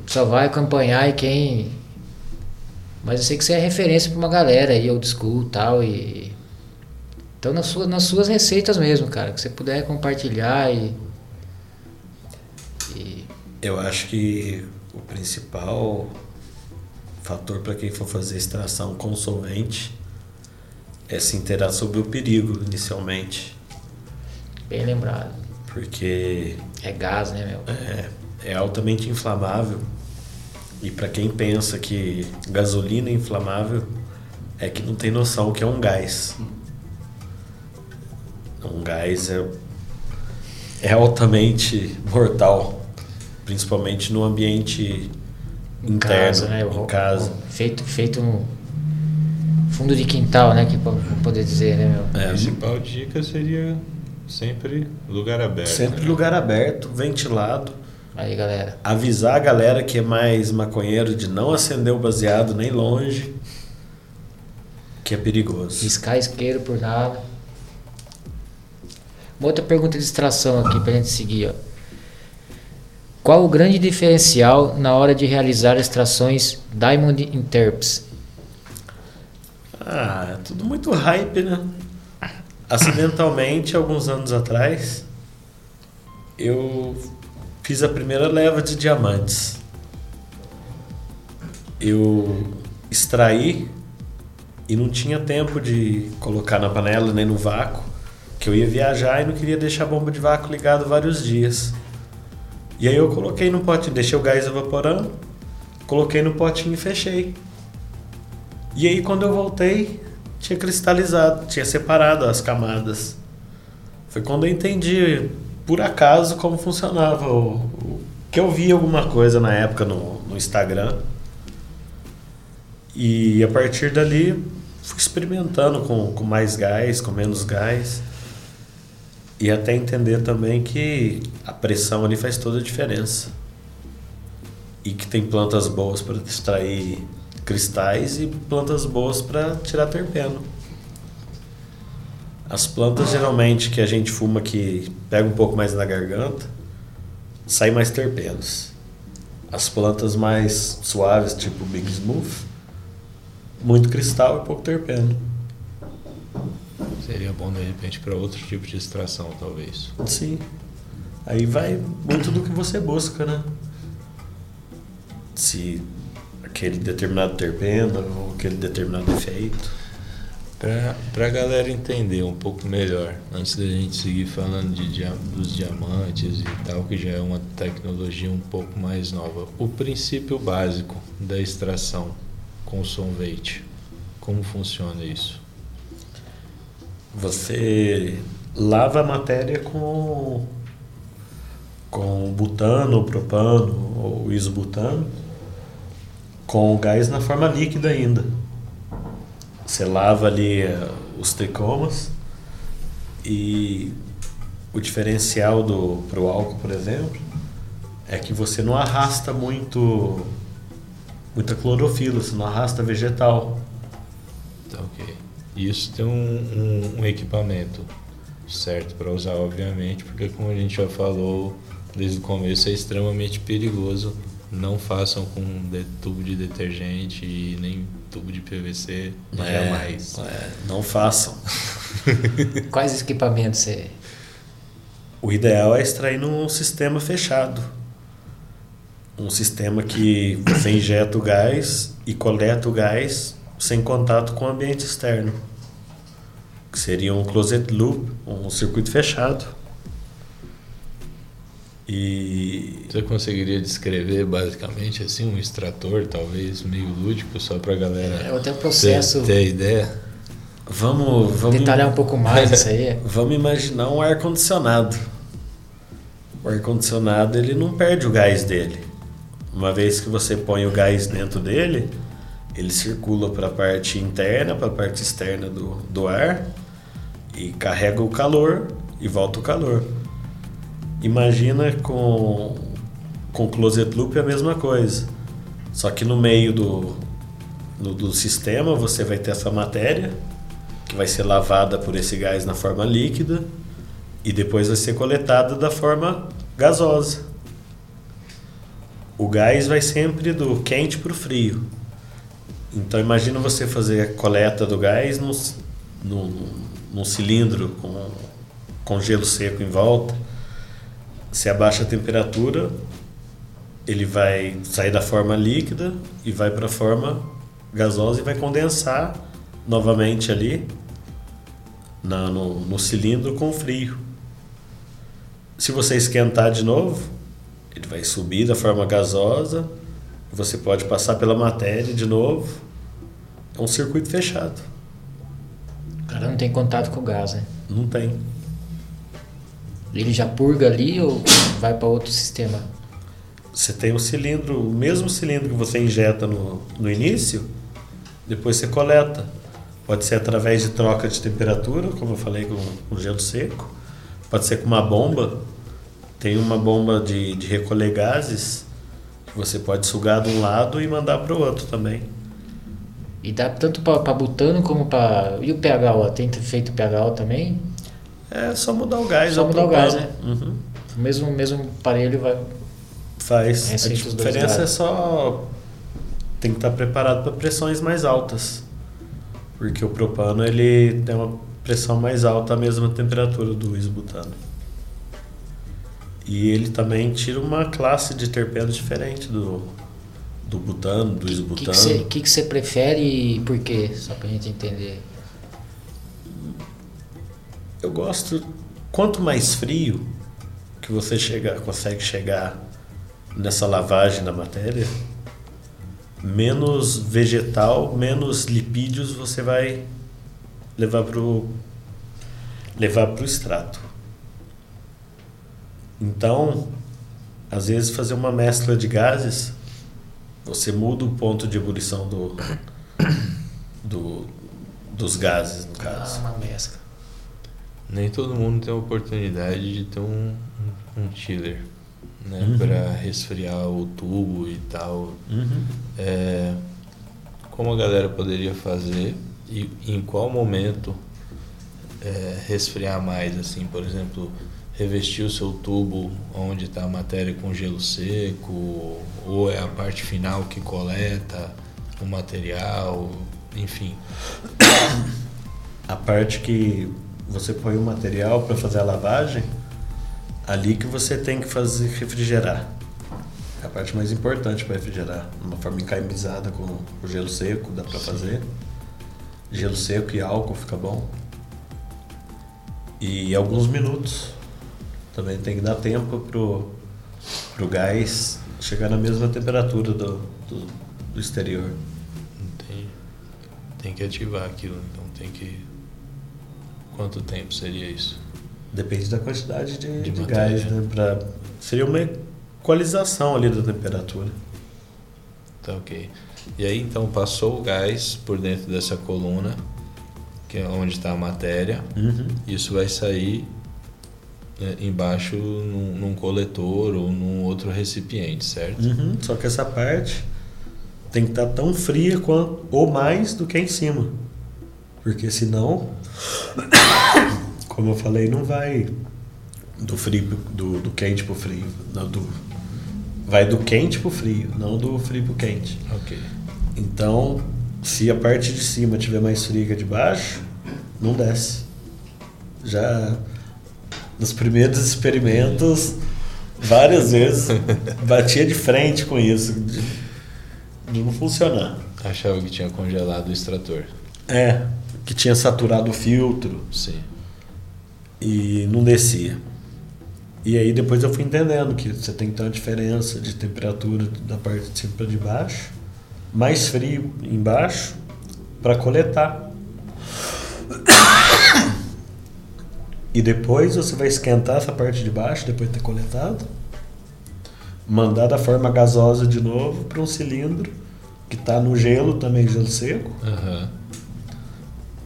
Só vai acompanhar e quem. Mas eu sei que você é referência pra uma galera aí, old school e tal, e. Então nas suas, nas suas receitas mesmo, cara, que você puder compartilhar e. e Eu acho que o principal fator para quem for fazer extração com solvente é se inteirar sobre o perigo inicialmente. bem lembrado. Porque É gás, né, meu? é, é altamente inflamável. E para quem pensa que gasolina é inflamável, é que não tem noção que é um gás. Um gás é, é altamente mortal, principalmente no ambiente Em interno, casa, né? em casa. Feito, feito no fundo de quintal, né? Que poder dizer, né, meu? A É, principal dica seria sempre lugar aberto. sempre né? lugar aberto, ventilado. Aí, galera. Avisar a galera que é mais maconheiro de não acender o baseado nem longe, que é perigoso. Riscar isqueiro por nada. Uma outra pergunta de extração aqui pra gente seguir, ó. Qual o grande diferencial na hora de realizar extrações Diamond Interps? Ah, é tudo muito hype, né? Acidentalmente, alguns anos atrás, eu fiz a primeira leva de diamantes. Eu extraí e não tinha tempo de colocar na panela nem no vácuo, que eu ia viajar e não queria deixar a bomba de vácuo ligado vários dias. E aí eu coloquei no pote, deixei o gás evaporando, coloquei no potinho e fechei. E aí quando eu voltei, tinha cristalizado, tinha separado as camadas. Foi quando eu entendi, por acaso, como funcionava. O, o- que eu vi alguma coisa na época no, no Instagram. E a partir dali, fui experimentando com, com mais gás, com menos gás. E até entender também que a pressão ali faz toda a diferença. E que tem plantas boas para extrair cristais e plantas boas para tirar terpeno. As plantas geralmente que a gente fuma que pega um pouco mais na garganta, sai mais terpenos. As plantas mais suaves, tipo Big Smooth, muito cristal e pouco terpeno. Seria bom de repente para outro tipo de extração, talvez. Sim. Aí vai muito do que você busca, né? Se aquele determinado terpeno ou aquele determinado efeito. Pra, pra galera entender um pouco melhor, antes da gente seguir falando de, dia- dos diamantes e tal, que já é uma tecnologia um pouco mais nova. O princípio básico da extração com solvente. Como funciona isso? Você lava a matéria com com butano, propano ou isobutano com o gás na forma líquida ainda. Você lava ali eh, os tricomas e o diferencial do pro álcool, por exemplo, é que você não arrasta muito muita clorofila, você não arrasta vegetal. Tá ok. Isso tem um, um- um equipamento certo para usar, obviamente, porque como a gente já falou desde o começo, é extremamente perigoso. Não façam com de- tubo de detergente e nem tubo de PVC, jamais. é, não façam. Quais equipamentos você. O ideal é extrair num sistema fechado. Um sistema que você injeta o gás e coleta o gás sem contato com o ambiente externo. Que seria um closed loop, um circuito fechado. E Você conseguiria descrever basicamente assim um extrator, talvez meio lúdico, só para galera É até o ter, processo. ter ideia? vamos, vamos Detalhar um pouco mais isso aí. Vamos imaginar um ar condicionado. O ar condicionado ele não perde o gás dele. Uma vez que você põe o gás dentro dele, ele circula para a parte interna, para a parte externa do, do ar e carrega o calor e volta o calor. Imagina com com closet loop é a mesma coisa. Só que no meio do, do, do sistema você vai ter essa matéria que vai ser lavada por esse gás na forma líquida e depois vai ser coletada da forma gasosa. O gás vai sempre do quente para o frio. Então imagina você fazer a coleta do gás num, num, num cilindro com, com gelo seco em volta. Se abaixa a temperatura, ele vai sair da forma líquida e vai para a forma gasosa e vai condensar novamente ali na, no, no cilindro com frio. Se você esquentar de novo, ele vai subir da forma gasosa, você pode passar pela matéria de novo. É um circuito fechado. O cara não tem contato com o gás, né? Não tem. Ele já purga ali ou vai para outro sistema? Você tem o cilindro, o mesmo cilindro que você injeta no, no início, depois você coleta. Pode ser através de troca de temperatura, como eu falei com, com gelo seco. Pode ser com uma bomba. Tem uma bomba de, de recolher gases você pode sugar de um lado e mandar para o outro também. E dá tanto para butano como para. E o PHO? Tem feito PHO também? É só mudar o gás. Só ou mudar o gás, né? Uhum. O mesmo, mesmo aparelho vai. Faz. Esse a diferença é só tem que estar preparado para pressões mais altas. Porque o propano ele tem uma pressão mais alta, a mesma temperatura do isbutano. E ele também tira uma classe de terpenos diferente do, do butano, do O que isbutano. você que que você prefere e por quê? Só pra gente entender. Eu gosto. Quanto mais frio que você chega, consegue chegar nessa lavagem da matéria, menos vegetal, menos lipídios você vai levar pro levar pro extrato. Então, às vezes fazer uma mescla de gases, você muda o ponto de ebulição do, do dos gases, no Ah, caso. uma mescla. Nem todo mundo tem a oportunidade de ter um, um, um chiller, né? Uhum. Para resfriar o tubo e tal. Uhum. É, como a galera poderia fazer e em qual momento é, resfriar mais, assim, por exemplo, revestir o seu tubo onde está a matéria com gelo seco, ou é a parte final que coleta o material, enfim. A parte que você põe o material para fazer a lavagem, ali que você tem que fazer refrigerar. É a parte mais importante para refrigerar. Uma forma encaimizada com o gelo seco, dá para fazer. Gelo seco e álcool fica bom. E alguns minutos. Também tem que dar tempo pro, pro gás chegar na mesma temperatura do, do, do exterior. Tem, tem que ativar aquilo, então tem que. Quanto tempo seria isso? Depende da quantidade de, De de gás, né? Pra, seria uma equalização ali da temperatura. Tá ok. E aí então passou o gás por dentro dessa coluna, que é onde está a matéria. Isso vai sair embaixo num, num coletor ou num outro recipiente, certo? Uhum, Só que essa parte tem que estar tão fria quanto, ou mais do que em cima. Porque senão, como eu falei, não vai do frio do, do quente pro frio. Não, do, vai do quente pro frio, não do frio pro quente. Ok. Então, se a parte de cima tiver mais fria que a de baixo, não desce. Já nos primeiros experimentos, várias vezes batia de frente com isso, de, de não funcionar. Achava que tinha congelado o extrator. É, que tinha saturado o filtro Sim. e não descia. E aí depois eu fui entendendo que você tem que ter uma diferença de temperatura da parte de cima para de baixo, mais frio embaixo para coletar. E depois você vai esquentar essa parte de baixo depois de ter coletado, mandar da forma gasosa de novo para um cilindro que está no gelo também gelo seco, Aham.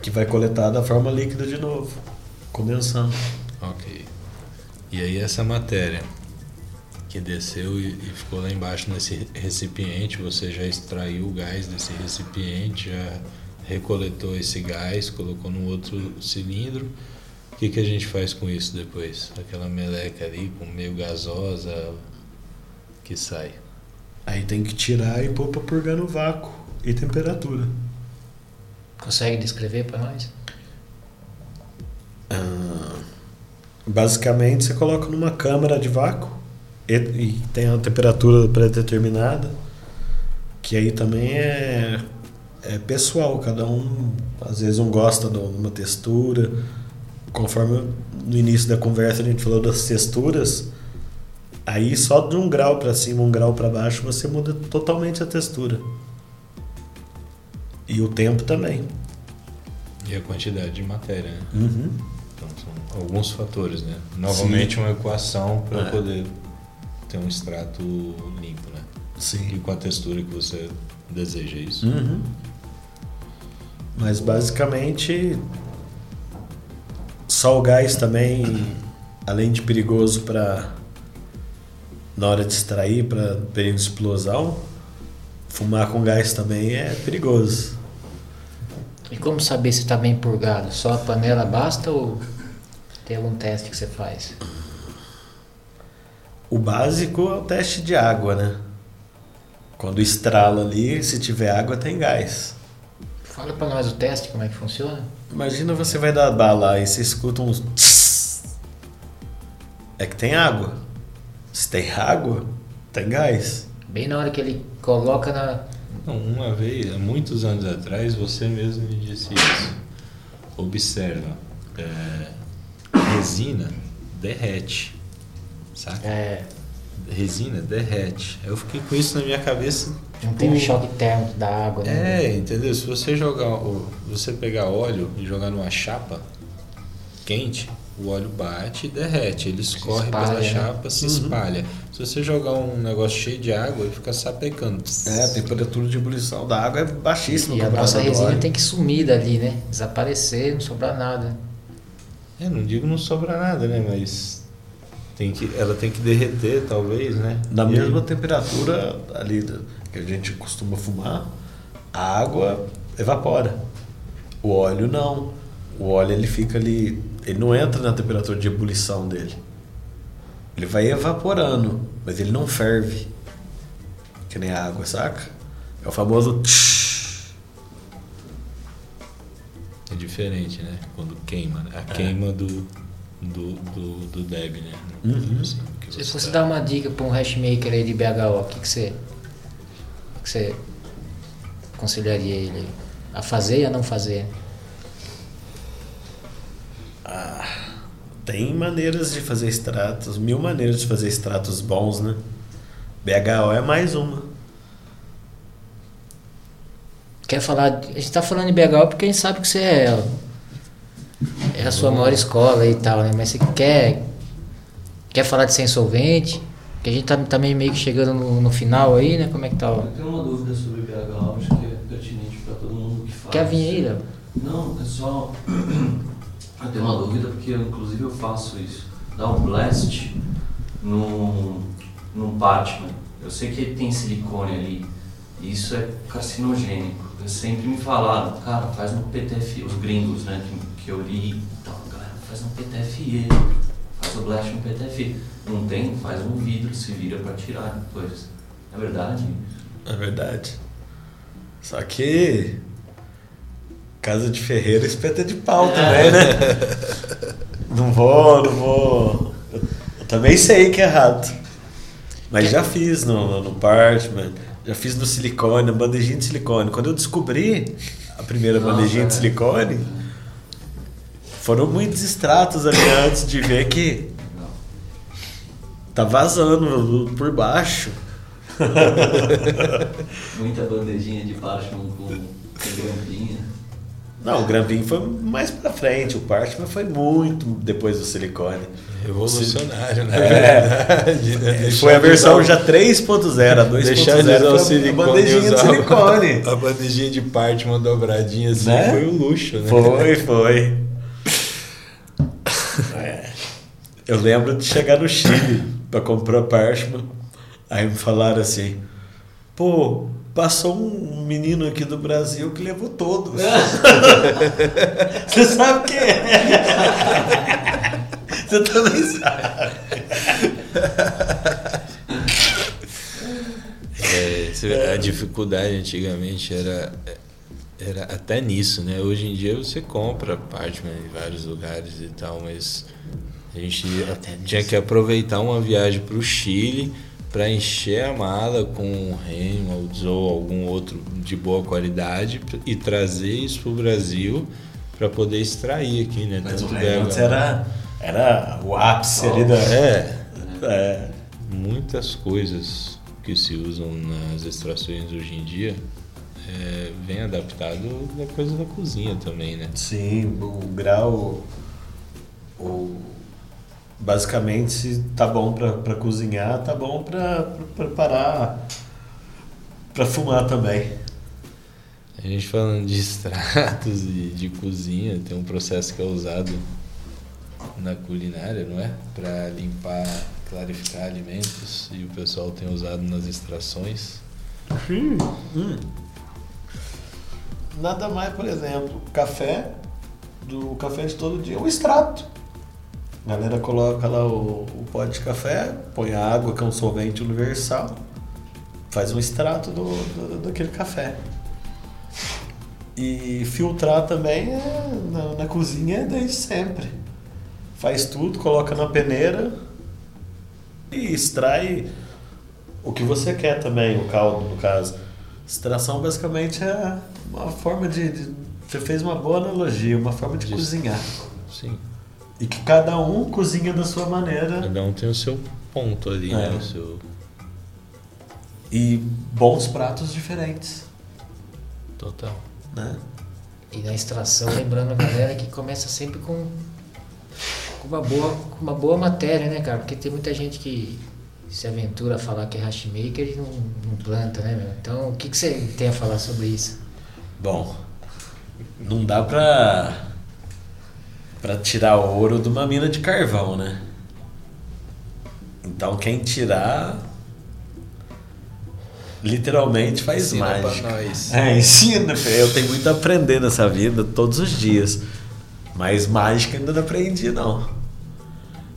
que vai coletar da forma líquida de novo, condensando. Ok. E aí essa matéria que desceu e, e ficou lá embaixo nesse recipiente, você já extraiu o gás desse recipiente, já recoletou esse gás, colocou no outro cilindro. O que, que a gente faz com isso depois? Aquela meleca ali, com meio gasosa, que sai. Aí tem que tirar e pôr para purgar no vácuo e temperatura. Consegue descrever para nós? Ah, basicamente você coloca numa câmara de vácuo e, e tem a temperatura pré-determinada, que aí também é, é pessoal, cada um às vezes um gosta de uma textura. Conforme no início da conversa a gente falou das texturas, aí só de um grau para cima, um grau para baixo, você muda totalmente a textura. E o tempo também. E a quantidade de matéria, né? Uhum. Então são alguns fatores, né? Novamente uma equação para É. poder ter um extrato limpo, né? Sim. E com a textura que você deseja isso. Uhum. Mas basicamente só o gás também, além de perigoso para na hora de extrair para perigo de explosão, fumar com gás também é perigoso. E como saber se está bem purgado? Só a panela basta ou tem algum teste que você faz? O básico é o teste de água, né? Quando estrala ali, se tiver água tem gás. Fala para nós o teste, como é que funciona? Imagina você vai dar bala e você escuta uns. tss. É que tem água. Se tem água, tem gás. Bem na hora que ele coloca na. Não, uma vez, há muitos anos atrás, você mesmo me disse isso. Observa, é, resina derrete, saca? É, Resina derrete. Eu fiquei com isso na minha cabeça. Não tem um choque térmico da água, né? É, entendeu? Se você jogar, o- você pegar óleo e jogar numa chapa quente, o óleo bate e derrete. Ele escorre espalha, pela né? chapa, se espalha. Se você jogar um negócio cheio de água, ele fica sapecando. É, a temperatura de ebulição da água é baixíssima. E a nossa resina óleo. tem que sumir dali, né? Desaparecer, não sobrar nada. É, não digo não sobra nada, né? Mas tem que, ela tem que derreter, talvez, né? Na E aí- mesma temperatura ali que a gente costuma fumar, A água evapora. O óleo não. O óleo ele fica ali, ele não entra na temperatura de ebulição dele. Ele vai evaporando, mas ele não ferve. Que nem a água, saca? É o famoso tsh. É diferente, né? Quando queima, né? A queima do, do, do, do Deb, né? Assim, que Se você fosse tá- dar uma dica para um hashmaker aí de BHO, o que, que você. Que você aconselharia ele a fazer e a não fazer? Tem maneiras de fazer extratos, mil maneiras de fazer extratos bons, né? BHO é mais uma. Quer falar. A gente tá falando de BHO porque a gente sabe que você é. É a sua maior escola e tal, né? Mas você quer. Quer falar de ser insolvente? Que a gente tá também meio que chegando no, no final aí, né? Como é que tá? Eu tenho uma dúvida sobre BH, acho que é pertinente para todo mundo que faz. Quer vir aí, Léo? Não, é só. Eu tenho uma dúvida porque eu, inclusive eu faço isso. Dá um blast num, num parchment. Eu sei que tem silicone ali. E isso é carcinogênico. Eles sempre me falaram, cara, faz um PTFE. Os gringos, né, que, que eu li e tal. Galera, faz um PTFE. Blast no PTFE. Não tem? Faz um vidro, se vira para tirar depois. É verdade? É verdade. Só que. Casa de Ferreira espeta de pau também, né? Não vou, não vou. Eu, também sei que é errado. Mas já fiz no, no Parchment, já fiz no silicone, na bandejinha de silicone. Quando eu descobri a primeira Nossa, bandejinha de é. silicone, foram muitos extratos ali antes de ver que Não. tá vazando por baixo. Muita bandejinha de parchment com, com grampinha. Não, o Granvin foi mais pra frente, o Parchment foi muito depois do silicone. Revolucionário, na É. verdade. né? Deixar Foi a versão usar- já 3.0, a 2.0 Deixar de usar o foi a silicone. bandejinha de silicone. A bandejinha de parte, uma dobradinha assim, Né? foi o luxo, né? Foi, foi. É. Eu lembro de chegar no Chile pra comprar Parchment. Aí me falaram assim: pô, passou um menino aqui do Brasil que levou todos. Você sabe quem é? Você também sabe. É, a dificuldade antigamente era, era até nisso, né? Hoje em dia você compra Parchment em vários lugares e tal, mas a gente tinha que aproveitar uma viagem para o Chile para encher a mala com Reynolds ou algum outro de boa qualidade e trazer isso para o Brasil para poder extrair aqui, né? Mas o Tanto Reynolds BH. era, era o ápice ali da. É, É. muitas coisas que se usam nas extrações hoje em dia é, vem adaptado da coisa da cozinha também, né? Sim, o grau. O, basicamente, se tá bom pra, pra cozinhar, tá bom pra, pra preparar. pra fumar também. A gente falando de extratos e de cozinha, tem um processo que é usado na culinária, não é? Para limpar, clarificar alimentos e o pessoal tem usado nas extrações. Nada mais, por exemplo, café, do café de todo dia, o extrato. A galera coloca lá o, o pote de café, põe a água, que é um solvente universal, faz um extrato do, do- daquele café. E filtrar também é, na, na cozinha é desde sempre. Faz tudo, coloca na peneira e extrai o que você quer também, o caldo, no caso. Extração basicamente é uma forma de, de- Você fez uma boa analogia, uma forma de Disso. cozinhar. Sim. E que cada um cozinha da sua maneira. Cada um tem o seu ponto ali, É. né? O seu E bons pratos diferentes. total. Né? E na extração, lembrando a galera que começa sempre com, com, uma, boa, com uma boa matéria, né, cara? Porque tem muita gente que se aventura a falar que é hashmaker e não, não planta, né, meu? Então, o que, que você tem a falar sobre isso? Bom, não dá pra. Pra tirar ouro de uma mina de carvão, né? Então quem tirar. literalmente faz Ensina pra mágica. nós. É, ensina. Eu tenho muito a aprender nessa vida, todos os dias. Mas mágica ainda não aprendi, não.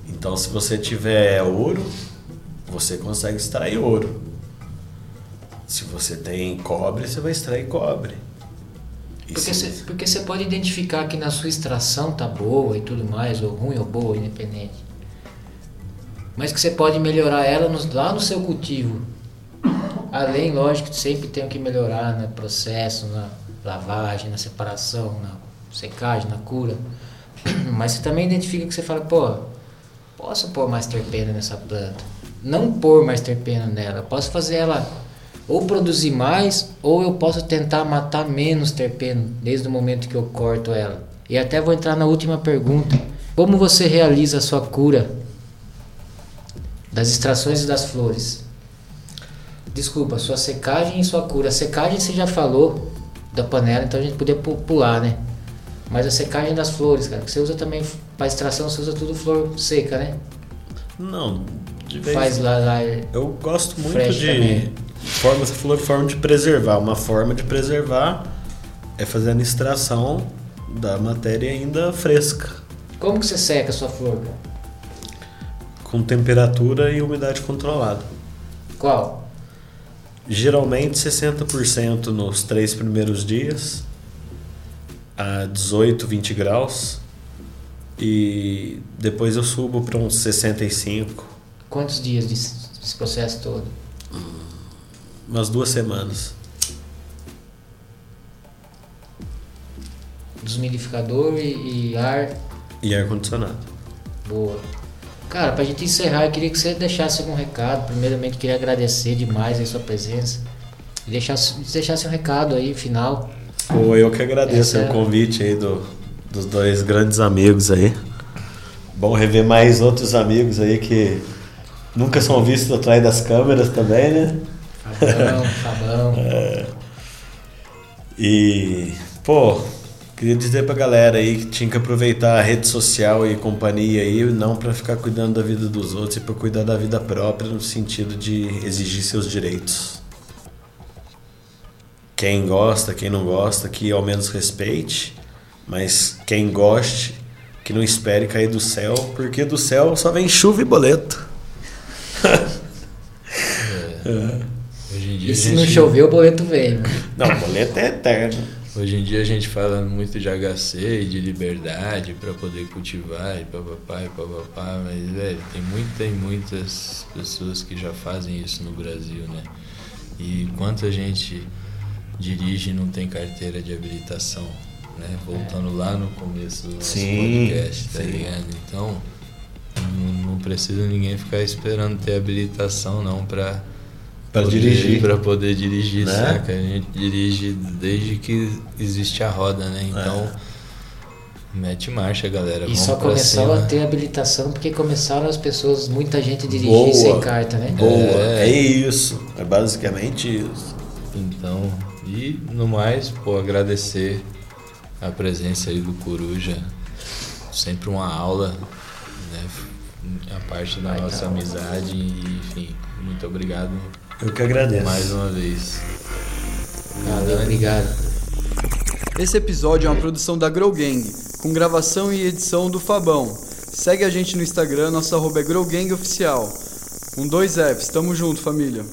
Então, se você tiver ouro, você consegue extrair ouro. Se você tem cobre, você vai extrair cobre. Porque você, você pode identificar que na sua extração tá boa e tudo mais, ou ruim ou boa, independente. Mas que você pode melhorar ela no- lá no seu cultivo. Além, lógico, sempre tem que melhorar no processo, na lavagem, na separação, na secagem, na cura. Mas você também identifica que você fala, pô, posso pôr mais terpeno nessa planta. Não pôr mais terpeno nela. Posso fazer ela ou produzir mais, ou eu posso tentar matar menos terpeno desde o momento que eu corto ela. E até vou entrar na última pergunta. Como você realiza a sua cura das extrações e das flores? Desculpa, sua secagem e sua cura. A secagem você já falou da panela, então a gente podia pu- pular, né? Mas a secagem das flores, cara, que você usa também para extração, você usa tudo flor seca, né? Não, de vez Faz lá, lá Eu gosto muito de. também. Forma, você falou forma de preservar. Uma forma de preservar é fazendo extração da matéria ainda fresca, Como que você seca a sua flor, com temperatura e umidade controlada. Qual? Geralmente 60% nos três primeiros dias, a 18, 20 graus. E depois eu subo para uns 65, Quantos dias desse, desse processo todo? Umas duas semanas. Desmidificador e, e ar. E ar-condicionado. Boa. Cara, pra gente encerrar, eu queria que você deixasse algum recado. Primeiramente, queria agradecer demais a sua presença. E deixasse, deixasse um recado aí, final. Pô, eu que agradeço Essa o convite aí do, dos dois grandes amigos aí. Bom rever mais outros amigos aí que nunca são vistos atrás das câmeras também, né? Fabão. E, pô, queria dizer pra galera aí que tinha que aproveitar a rede social e companhia aí, não pra ficar cuidando da vida dos outros e pra cuidar da vida própria no sentido de exigir seus direitos. Quem gosta, quem não gosta, que ao menos respeite, mas quem goste, que não espere cair do céu, porque do céu só vem chuva e boleto. Hoje em dia E a se não chover, o boleto vem. Não, boleto é eterno. Hoje em dia a gente fala muito de HC e de liberdade para poder cultivar e papapá e papapá, mas velho, tem muita e muitas pessoas que já fazem isso no Brasil, né? E quanta gente dirige e não tem carteira de habilitação, né? Voltando lá no começo do nosso Sim, podcast, tá sim. ligado? Então, não, não precisa ninguém ficar esperando ter habilitação não para Pra dirigir. para poder dirigir, Né? saca? A gente dirige desde que existe a roda, né? Então, mete marcha, galera. E Vamos só começou a ter habilitação porque começaram as pessoas, muita gente dirigir Boa. sem carta, né? Boa, É. é isso. É basicamente isso. Então, e no mais, pô, agradecer a presença aí do Coruja. Sempre uma aula, né? A parte da nossa amizade, e, enfim, muito obrigado Eu que agradeço. mais uma vez. Valeu, obrigado. Esse episódio é uma produção da Grow Gang, com gravação e edição do Fabão. Segue a gente no Instagram, nosso arroba é Grow Gang Oficial. Com dois Fs, tamo junto, família.